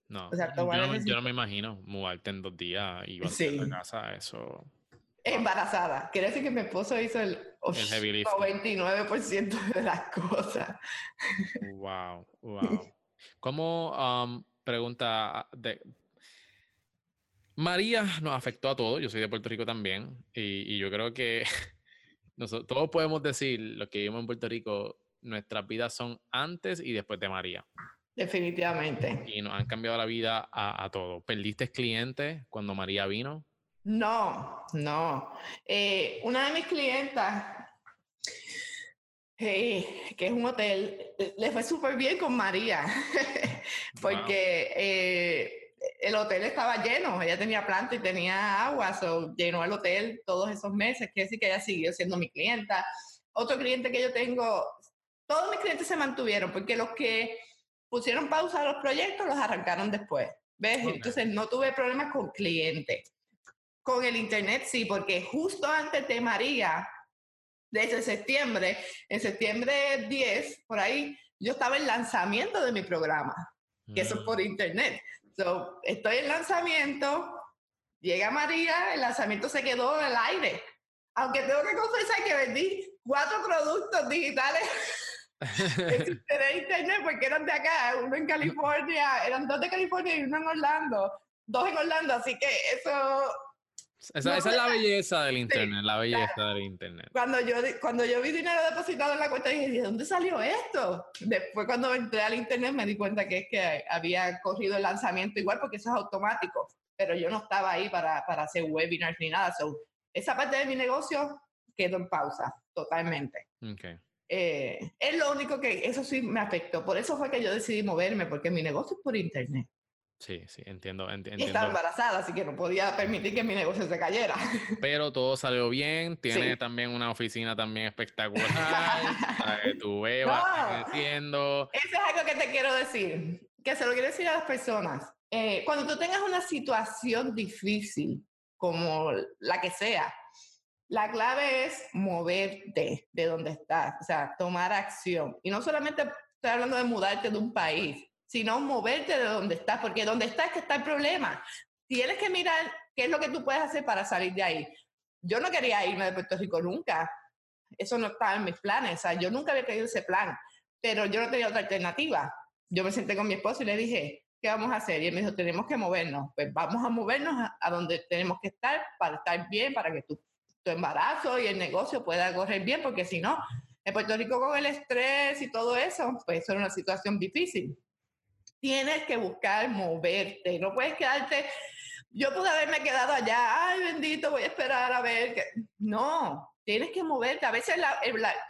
No, yo, no me imagino mudarte en dos días y ir a casa, eso. Embarazada. Quiere decir que mi esposo hizo el, 99% de las cosas. [laughs] Wow, wow. ¿Cómo, um, pregunta, de, María nos afectó a todos, yo soy de Puerto Rico también, y, yo creo que [laughs] nosotros, todos podemos decir, lo que vivimos en Puerto Rico, nuestras vidas son antes y después de María. Definitivamente. Y nos han cambiado la vida a, todos. ¿Perdiste clientes cuando María vino? No, no. Eh, una de mis clientas, eh, que es un hotel, le fue súper bien con María, [laughs] porque eh, el hotel estaba lleno, ella tenía planta y tenía agua, so llenó el hotel todos esos meses, quiere decir que ella siguió siendo mi clienta. Otro cliente que yo tengo, todos mis clientes se mantuvieron, porque los que pusieron pausa a los proyectos, los arrancaron después. ¿Ves? Entonces no tuve problemas con clientes. Con el internet sí, porque justo antes de María, desde septiembre, en septiembre 10, por ahí, yo estaba en lanzamiento de mi programa, que eso es por mm. internet. So, estoy en lanzamiento, llega María, el lanzamiento se quedó en el aire. Aunque tengo que confesar que vendí cuatro productos digitales [laughs] [laughs] de internet porque eran de acá, uno en California, eran dos de California y uno en Orlando, dos en Orlando, así que eso... Esa, es la belleza del internet, la belleza del internet. Cuando yo, cuando yo vi dinero depositado en la cuenta, dije, ¿de dónde salió esto? Después cuando entré al internet me di cuenta que es que había corrido el lanzamiento igual porque eso es automático, pero yo no estaba ahí para, para hacer webinars ni nada. esa parte de mi negocio quedó en pausa totalmente. Okay. Eh, es lo único que eso sí me afectó. Por eso fue que yo decidí moverme, porque mi negocio es por internet. Sí, sí, entiendo. entiendo. Estaba embarazada, así que no podía permitir que mi negocio se cayera. Pero todo salió bien. Tiene también una oficina también espectacular. [laughs] tu beba Eso es algo que te quiero decir. Que se lo quiero decir a las personas. Eh, cuando tú tengas una situación difícil, como la que sea, la clave es moverte de donde estás, o sea, tomar acción. Y no solamente estoy hablando de mudarte de un país, sino moverte de donde estás, porque donde estás es que está el problema. Tienes que mirar qué es lo que tú puedes hacer para salir de ahí. Yo no quería irme de Puerto Rico nunca. Eso no estaba en mis planes. O sea, yo nunca había tenido ese plan, pero yo no tenía otra alternativa. Yo me senté con mi esposo y le dije, ¿qué vamos a hacer? Y él me dijo, tenemos que movernos. Pues vamos a movernos a donde tenemos que estar para estar bien, para que tú tu embarazo y el negocio pueda correr bien, porque si no, en Puerto Rico con el estrés y todo eso, pues eso es una situación difícil. Tienes que buscar moverte, no puedes quedarte, yo pude haberme quedado allá, ay bendito, voy a esperar a ver, no, tienes que moverte, a veces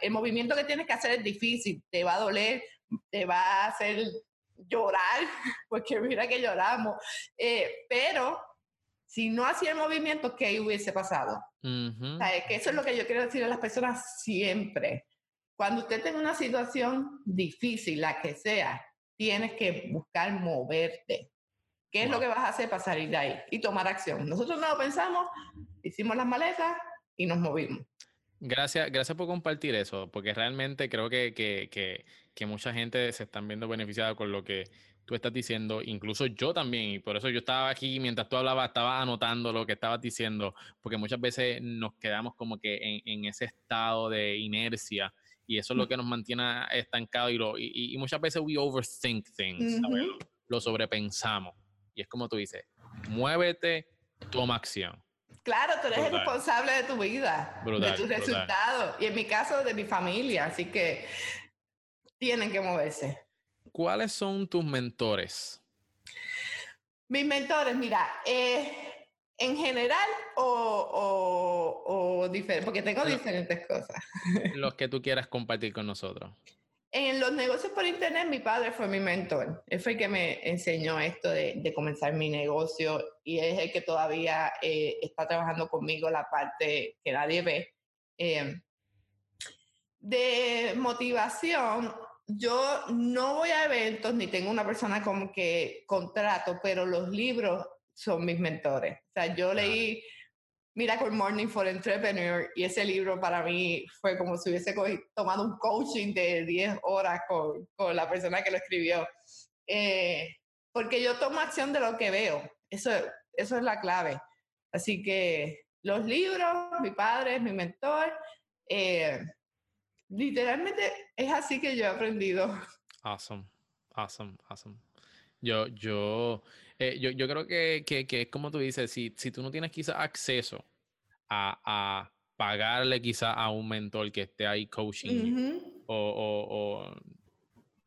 el, movimiento que tienes que hacer es difícil, te va a doler, te va a hacer llorar, [laughs] porque mira que lloramos, eh, pero si no hacía el movimiento, ¿qué hubiese pasado? que eso es lo que yo quiero decir a las personas siempre. Cuando usted tenga una situación difícil, la que sea, tienes que buscar moverte. ¿Qué es lo que vas a hacer para salir de ahí? Y tomar acción. Nosotros no lo pensamos, hicimos las maletas y nos movimos. Gracias, gracias por compartir eso, porque realmente creo que, que, que, que mucha gente se están viendo beneficiada con lo que tú estás diciendo, incluso yo también, y por eso yo estaba aquí mientras tú hablabas, estaba anotando lo que estabas diciendo, porque muchas veces nos quedamos como que en, en ese estado de inercia y eso es lo que nos mantiene estancados y, lo, y, muchas veces we overthink things, Lo sobrepensamos. Y es como tú dices, muévete, toma acción. Claro, tú eres el responsable de tu vida, de tus resultados. Y en mi caso, de mi familia. Así que tienen que moverse. ¿Cuáles son tus mentores? Mis mentores, mira, eh, en general o, o, diferente, porque tengo diferentes cosas. [laughs] Los que tú quieras compartir con nosotros. En los negocios por internet, mi padre fue mi mentor. Él fue el que me enseñó esto de, comenzar mi negocio y es el que todavía eh, está trabajando conmigo la parte que nadie ve. Eh, de motivación, yo no voy a eventos ni tengo una persona como que contrato, pero los libros son mis mentores. O sea, yo leí Miracle Morning for Entrepreneur y ese libro para mí fue como si hubiese tomado un coaching de 10 horas con, con la persona que lo escribió. Eh, porque yo tomo acción de lo que veo. Eso, eso es la clave. Así que los libros, mi padre mi mentor. Eh, literalmente es así que yo he aprendido. Awesome, awesome, awesome. Yo, yo, eh, yo, yo, creo que, que, que, es como tú dices, si, si tú no tienes quizás acceso a, a pagarle quizás a un mentor que esté ahí coaching o, o, o,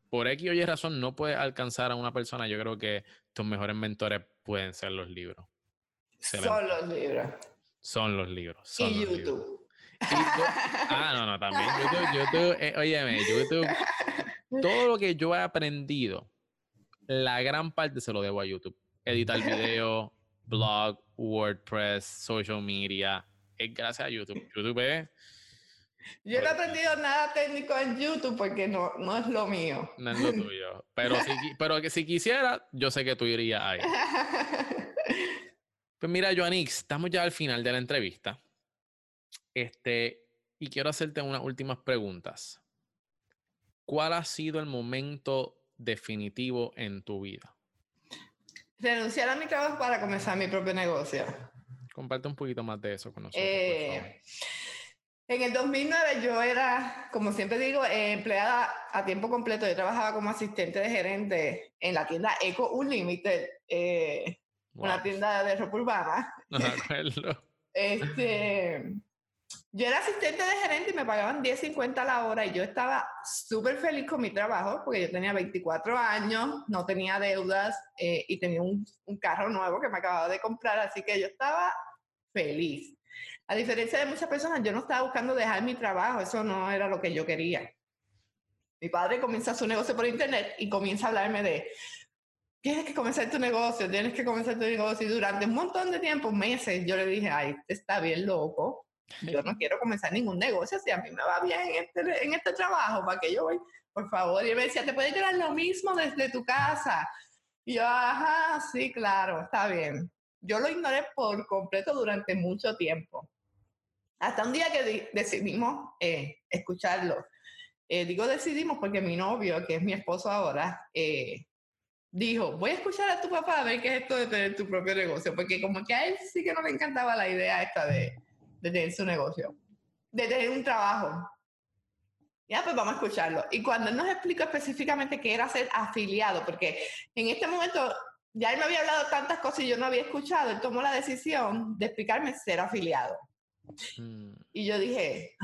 por X o Y razón no puedes alcanzar a una persona, yo creo que tus mejores mentores pueden ser los libros. Son los libros. Son los libros. y YouTube. ah, no, no, también. YouTube, YouTube, eh, óyeme, YouTube, todo lo que yo he aprendido la gran parte se lo debo a YouTube. Editar [laughs] video, blog, WordPress, social media, es gracias a YouTube. YouTube es... Yo no he aprendido nada técnico en YouTube porque no, no es lo mío. No es lo tuyo. Pero si, pero que si quisiera, yo sé que tú irías ahí. [laughs] Pues mira, Joanix, estamos ya al final de la entrevista. Este, y quiero hacerte unas últimas preguntas. ¿Cuál ha sido el momento definitivo en tu vida? Renunciar a mi trabajo para comenzar mi propio negocio. Comparte un poquito más de eso con nosotros. Eh, en el 2009 yo era, como siempre digo, eh, empleada a tiempo completo. Yo trabajaba como asistente de gerente en la tienda Eco Unlimited, eh, una tienda de ropa urbana. [laughs] No este, yo era asistente de gerente y me pagaban 10.50 la hora y yo estaba súper feliz con mi trabajo porque yo tenía 24 años, no tenía deudas eh, y tenía un, un, carro nuevo que me acababa de comprar, así que yo estaba feliz. A diferencia de muchas personas, yo no estaba buscando dejar mi trabajo, eso no era lo que yo quería. Mi padre comienza su negocio por internet y comienza a hablarme de, tienes que comenzar tu negocio, tienes que comenzar tu negocio. Y durante un montón de tiempo, meses, yo le dije, ay, está bien loco yo no quiero comenzar ningún negocio, si a mí me va bien en este, en este trabajo, ¿para que yo voy? Por favor. Y él me decía, ¿te puede quedar lo mismo desde tu casa? Y yo, ajá, sí, claro, está bien. Yo lo ignoré por completo durante mucho tiempo. Hasta un día que decidimos eh, escucharlo. Eh, digo decidimos porque mi novio, que es mi esposo ahora, eh, dijo, voy a escuchar a tu papá a ver qué es esto de tener tu propio negocio, porque como que a él sí que no le encantaba la idea esta de, de tener su negocio, de tener un trabajo. Ya, pues vamos a escucharlo. Y cuando él nos explicó específicamente qué era ser afiliado, porque en este momento ya él me había hablado tantas cosas y yo no había escuchado, él tomó la decisión de explicarme ser afiliado. Mm. Y yo dije,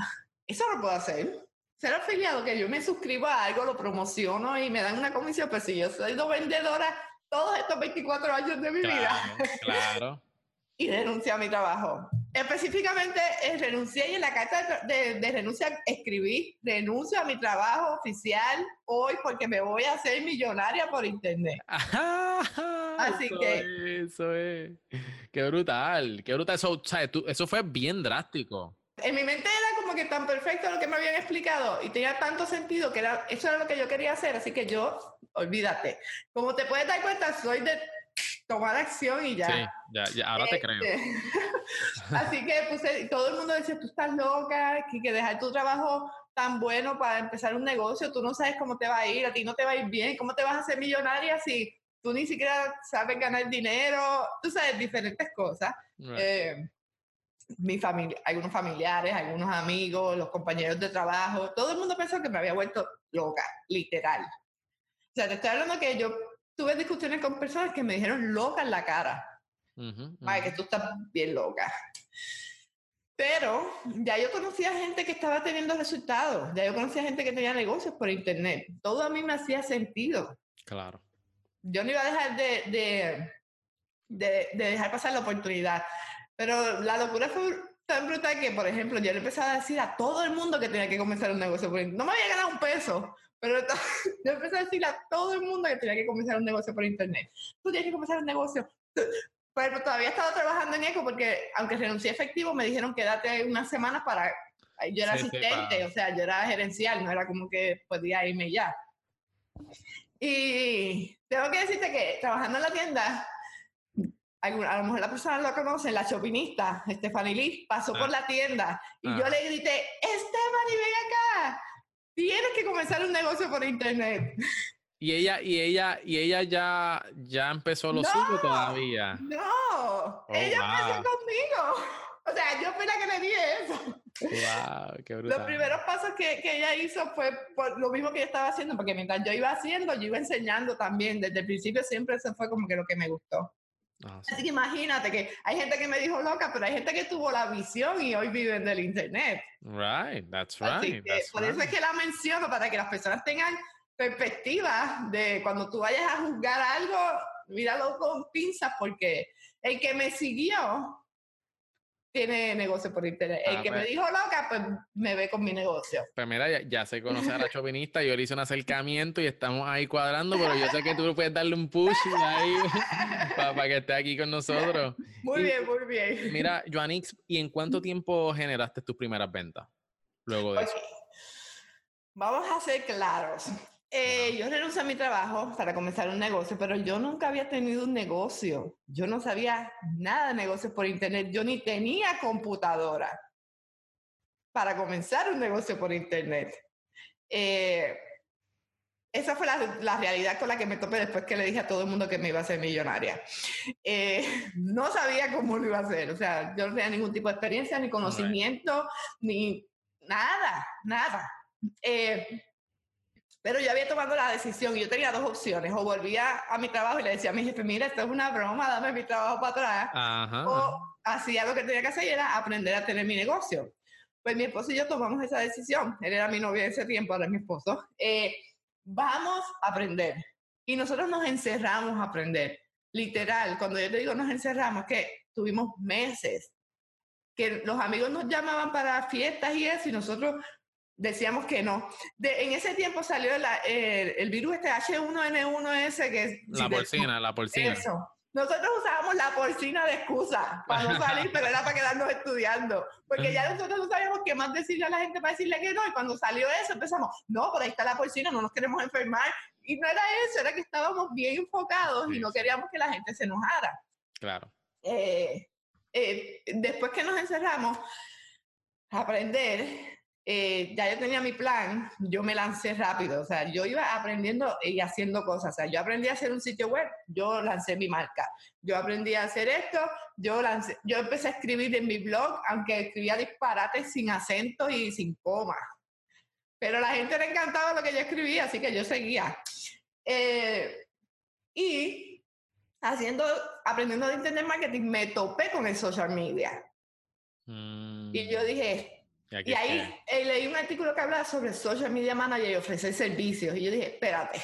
eso no puedo hacer. Ser afiliado, que yo me suscribo a algo, lo promociono y me dan una comisión, pues si yo soy vendedora todos estos 24 años de mi vida. Claro. [laughs] y renuncié a mi trabajo. Específicamente eh, renuncié y en la carta de, renuncia escribí, renuncio a mi trabajo oficial hoy porque me voy a hacer millonaria por internet. [laughs] Así que... eso es. Qué brutal, qué brutal. Eso, eso fue bien drástico. En mi mente era como que tan perfecto lo que me habían explicado y tenía tanto sentido que era, eso era lo que yo quería hacer, así que yo, olvídate. Como te puedes dar cuenta, soy de tomar acción y ya. Sí, ya, ahora te creo. Este, [laughs] así que puse, todo el mundo decía, tú estás loca, que, que dejar tu trabajo tan bueno para empezar un negocio, tú no sabes cómo te va a ir, a ti no te va a ir bien, cómo te vas a hacer millonaria si tú ni siquiera sabes ganar dinero, tú sabes diferentes cosas. Eh, mi familia, algunos familiares, algunos amigos, los compañeros de trabajo, todo el mundo pensó que me había vuelto loca, literal. O sea, te estoy hablando que yo tuve discusiones con personas que me dijeron loca en la cara. Ay, que tú estás bien loca. Pero ya yo conocía gente que estaba teniendo resultados, ya yo conocía gente que tenía negocios por internet. Todo a mí me hacía sentido. Claro. Yo no iba a dejar de, de, de, de dejar pasar la oportunidad. Pero la locura fue tan brutal que, por ejemplo, yo le empecé a decir a todo el mundo que tenía que comenzar un negocio por internet. No me había ganado un peso, pero [laughs] yo empecé a decir a todo el mundo que tenía que comenzar un negocio por internet. Tú tienes que comenzar un negocio. [laughs] Pero todavía he estado trabajando en ECO porque, aunque renuncié efectivo, me dijeron quédate unas semanas para... Yo era asistente, o sea, yo era gerencial, no era como que podía irme ya. Y tengo que decirte que trabajando en la tienda, a lo mejor la persona lo conoce, la chopinista, Stephanie Lee, pasó por ah. la tienda y yo ah. le grité, Stephanie, ven acá, tienes que comenzar un negocio por internet. Y ella, y ella, y ella ya, ya empezó lo suyo todavía. No, oh, ella empezó conmigo. O sea, yo fui la que le di eso. Wow, qué brutal. Los primeros pasos que, que, ella hizo fue por lo mismo que yo estaba haciendo, porque mientras yo iba haciendo, yo iba enseñando también. Desde el principio siempre eso fue como que lo que me gustó. Ah, Así que imagínate que hay gente que me dijo loca, pero hay gente que tuvo la visión y hoy viven del internet. Right, that's right. por eso es que la menciono para que las personas tengan perspectiva de cuando tú vayas a juzgar algo, míralo con pinzas porque el que me siguió tiene negocio por internet. El ah, que me pues. dijo loca, pues me ve con mi negocio. Pues mira, ya, se conoce a la chauvinista, yo le hice un acercamiento y estamos ahí cuadrando, pero yo sé que tú puedes darle un push ahí [laughs] para, que esté aquí con nosotros. Muy bien, muy bien. Mira, Joanix, ¿y en cuánto tiempo generaste tus primeras ventas? Luego de eso. Vamos a ser claros. Eh, yo renuncié a mi trabajo para comenzar un negocio, pero yo nunca había tenido un negocio. Yo no sabía nada de negocios por internet. Yo ni tenía computadora para comenzar un negocio por internet. Eh, esa fue la, realidad con la que me topé después que le dije a todo el mundo que me iba a ser millonaria. Eh, no sabía cómo lo iba a hacer. O sea, yo no tenía ningún tipo de experiencia, ni conocimiento, ni nada, nada. Pero yo había tomado la decisión y yo tenía dos opciones. O volvía a mi trabajo y le decía a mi jefe, mira, esto es una broma, dame mi trabajo para atrás. o hacía lo que tenía que hacer y era aprender a tener mi negocio. Pues mi esposo y yo tomamos esa decisión. Él era mi novio en ese tiempo, ahora es mi esposo. Eh, vamos a aprender. Y nosotros nos encerramos a aprender. Literal, cuando yo te digo nos encerramos, que tuvimos meses que los amigos nos llamaban para fiestas y eso, y nosotros decíamos que no. De, en ese tiempo salió el, virus este H1N1S que La porcina, la porcina. Eso. Nosotros usábamos la porcina de excusa para no salir, pero era para quedarnos estudiando. Porque ya nosotros no sabíamos qué más decirle a la gente para decirle que no. Y cuando salió eso empezamos, no, por ahí está la porcina, no nos queremos enfermar. Y no era eso, era que estábamos bien enfocados y no queríamos que la gente se enojara. Claro. Eh, eh, después que nos encerramos, aprender, eh, ya yo tenía mi plan, yo me lancé rápido, o sea, yo iba aprendiendo y haciendo cosas, o sea, yo aprendí a hacer un sitio web, yo lancé mi marca, yo aprendí a hacer esto, yo lancé, yo empecé a escribir en mi blog, aunque escribía disparates sin acento y sin coma, pero a la gente le encantaba lo que yo escribía, así que yo seguía. Eh, y haciendo, aprendiendo de Internet Marketing, me topé con el social media. Mm Y yo dije, y ahí eh, leí un artículo que hablaba sobre social media manager y ofrecer servicios. Y yo dije, espérate.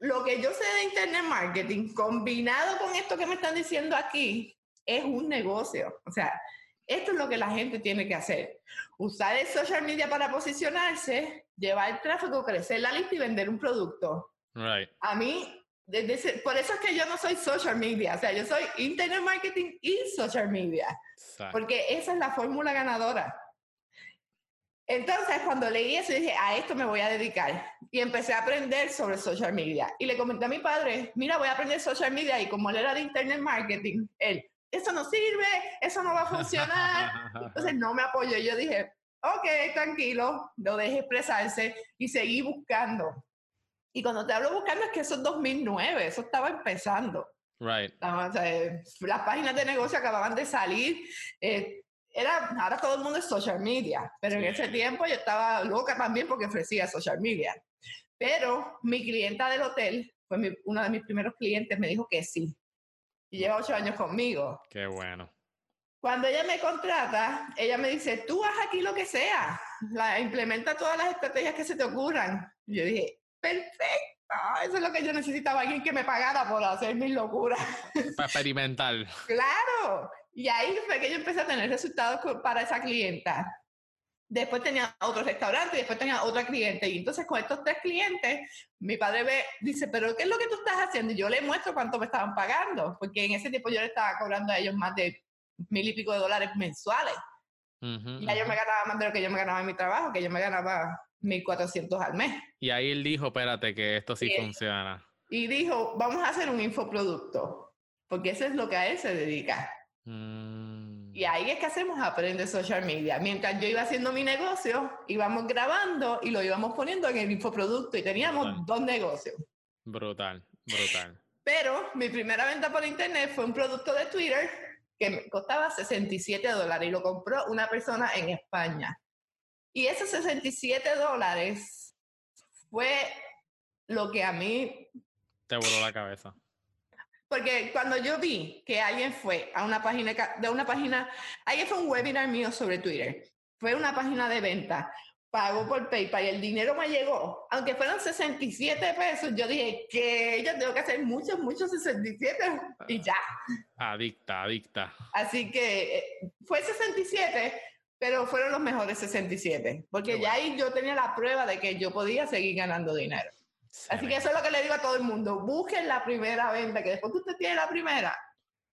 Lo que yo sé de internet marketing, combinado con esto que me están diciendo aquí, es un negocio. O sea, esto es lo que la gente tiene que hacer. Usar el social media para posicionarse, llevar el tráfico, crecer la lista y vender un producto. Right. A mí, ese- por eso es que yo no soy social media. O sea, yo soy internet marketing y social media Exacto. porque esa es la fórmula ganadora. Entonces, cuando leí eso, dije, a esto me voy a dedicar. Y empecé a aprender sobre social media. Y le comenté a mi padre, mira, voy a aprender social media. Y como él era de internet marketing, él, eso no sirve, eso no va a funcionar. [laughs] Entonces, no me apoyó. Y yo dije, ok, tranquilo, lo dejé expresarse y seguí buscando. Y cuando te hablo buscando es que eso es 2009, eso estaba empezando. right. La- o sea, eh, las páginas de negocio acababan de salir. eh, era, ahora todo el mundo es social media, pero en ese tiempo yo estaba loca también porque ofrecía social media. Pero mi clienta del hotel, fue mi- uno de mis primeros clientes, me dijo que sí. Y lleva ocho años conmigo. Qué bueno. Cuando ella me contrata, ella me dice, tú haz aquí lo que sea, la, implementa todas las estrategias que se te ocurran. Yo dije, perfecto, eso es lo que yo necesitaba, alguien que me pagara por hacer mis locuras. [laughs] Para experimentar. Claro. Y ahí fue que yo empecé a tener resultados para esa clienta. Después tenía otro restaurante y después tenía otra cliente. Y entonces con estos tres clientes, mi padre ve, dice, pero ¿qué es lo que tú estás haciendo? Y yo le muestro cuánto me estaban pagando, porque en ese tiempo yo le estaba cobrando a ellos más de mil y pico de dólares mensuales. Ujú, Y yo ujú. me ganaba más de lo que yo me ganaba en mi trabajo, que yo me ganaba 1.400 al mes. Y ahí él dijo, espérate, que esto sí Sí. funciona. Y dijo, vamos a hacer un infoproducto, porque eso es lo que a él se dedica. Mm, Y ahí es que hacemos Aprende Social Media. Mientras yo iba haciendo mi negocio, íbamos grabando y lo íbamos poniendo en el infoproducto y teníamos Brutal. dos negocios. Brutal, brutal. Pero mi primera venta por internet fue un producto de Twitter que me costaba 67 dólares y lo compró una persona en España. Y esos 67 dólares fue lo que a mí Te voló la cabeza. Porque cuando yo vi que alguien fue a una página, de una página, ayer fue un webinar mío sobre Twitter, fue una página de venta, pagó por PayPal y el dinero me llegó, aunque fueron 67 pesos, yo dije que yo tengo que hacer muchos, muchos 67 y ya. Adicta, adicta. Así que eh, fue 67, pero fueron los mejores 67, porque Qué ya ahí yo tenía la prueba de que yo podía seguir ganando dinero. Así que eso es lo que le digo a todo el mundo. Busquen la primera venta, que después que usted tiene la primera,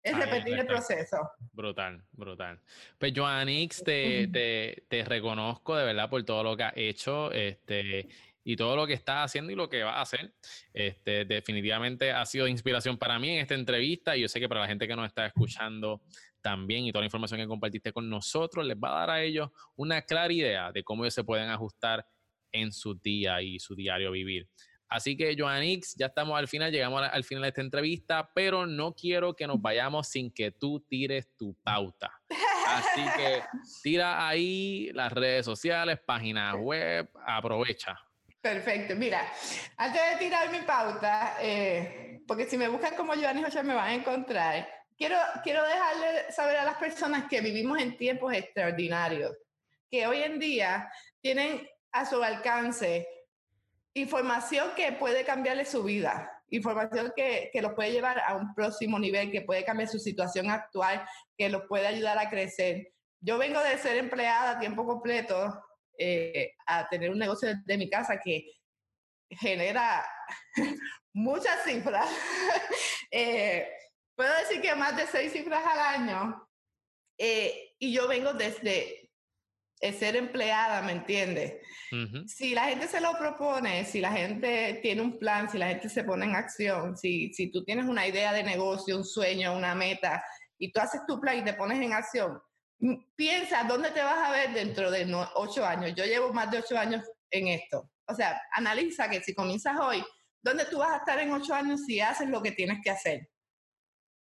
es repetir el proceso. Brutal, brutal. Pues Joannix, te, te, te reconozco de verdad por todo lo que has hecho este, y todo lo que estás haciendo y lo que vas a hacer. Este, definitivamente ha sido inspiración para mí en esta entrevista y yo sé que para la gente que nos está escuchando también y toda la información que compartiste con nosotros les va a dar a ellos una clara idea de cómo ellos se pueden ajustar en su día y su diario vivir. Así que, Joannix, ya estamos al final, llegamos al final de esta entrevista, pero no quiero que nos vayamos sin que tú tires tu pauta. Así que tira ahí las redes sociales, páginas web, aprovecha. Perfecto. Mira, antes de tirar mi pauta, eh, porque si me buscan como Giovanni José me van a encontrar, quiero, quiero dejarle saber a las personas que vivimos en tiempos extraordinarios, que hoy en día tienen a su alcance información que puede cambiarle su vida, información que, que los puede llevar a un próximo nivel, que puede cambiar su situación actual, que los puede ayudar a crecer. Yo vengo de ser empleada a tiempo completo eh, a tener un negocio de mi casa que genera [laughs] muchas cifras. [laughs] Eh, puedo decir que más de seis cifras al año. Eh, y yo vengo desde ser empleada, ¿me entiendes? Ujú. Si la gente se lo propone, si la gente tiene un plan, si la gente se pone en acción, si, si tú tienes una idea de negocio, un sueño, una meta, y tú haces tu plan y te pones en acción, piensa dónde te vas a ver dentro de ocho años. Yo llevo más de ocho años en esto. O sea, analiza que si comienzas hoy, ¿dónde tú vas a estar en ocho años si haces lo que tienes que hacer?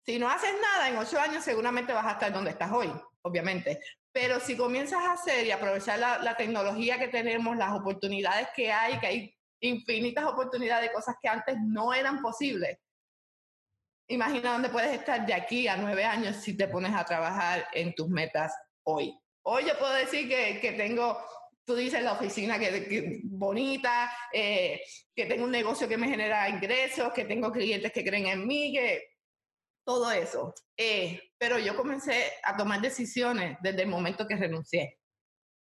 Si no haces nada, en ocho años seguramente vas a estar donde estás hoy, obviamente. Pero si comienzas a hacer y aprovechar la, la tecnología que tenemos, las oportunidades que hay, que hay infinitas oportunidades de cosas que antes no eran posibles. Imagina dónde puedes estar de aquí a nueve años si te pones a trabajar en tus metas hoy. Hoy yo puedo decir que, que tengo, tú dices la oficina que, bonita, eh, que tengo un negocio que me genera ingresos, que tengo clientes que creen en mí, que todo eso. Eh, pero yo comencé a tomar decisiones desde el momento que renuncié.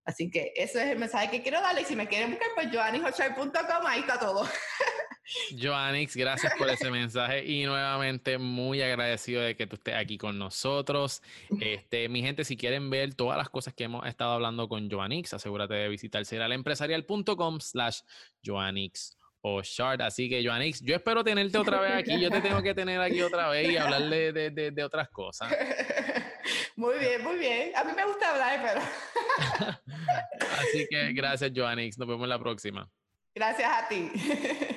Así que ese es el mensaje que quiero darle. Y si me quieren buscar, pues joanixochar.com, ahí está todo. [laughs] Joanix, gracias por ese mensaje y nuevamente muy agradecido de que tú estés aquí con nosotros. Este, mi gente, si quieren ver todas las cosas que hemos estado hablando con Joanix, asegúrate de visitar serialempresarial.com slash Joanix o Shard. Así que, Joanix, yo espero tenerte otra vez aquí. Yo te tengo que tener aquí otra vez y hablarle de, de, de otras cosas. [laughs] Muy bien, muy bien. A mí me gusta hablar, pero. [laughs] Así que gracias, Joanix. Nos vemos la próxima. Gracias a ti. [laughs]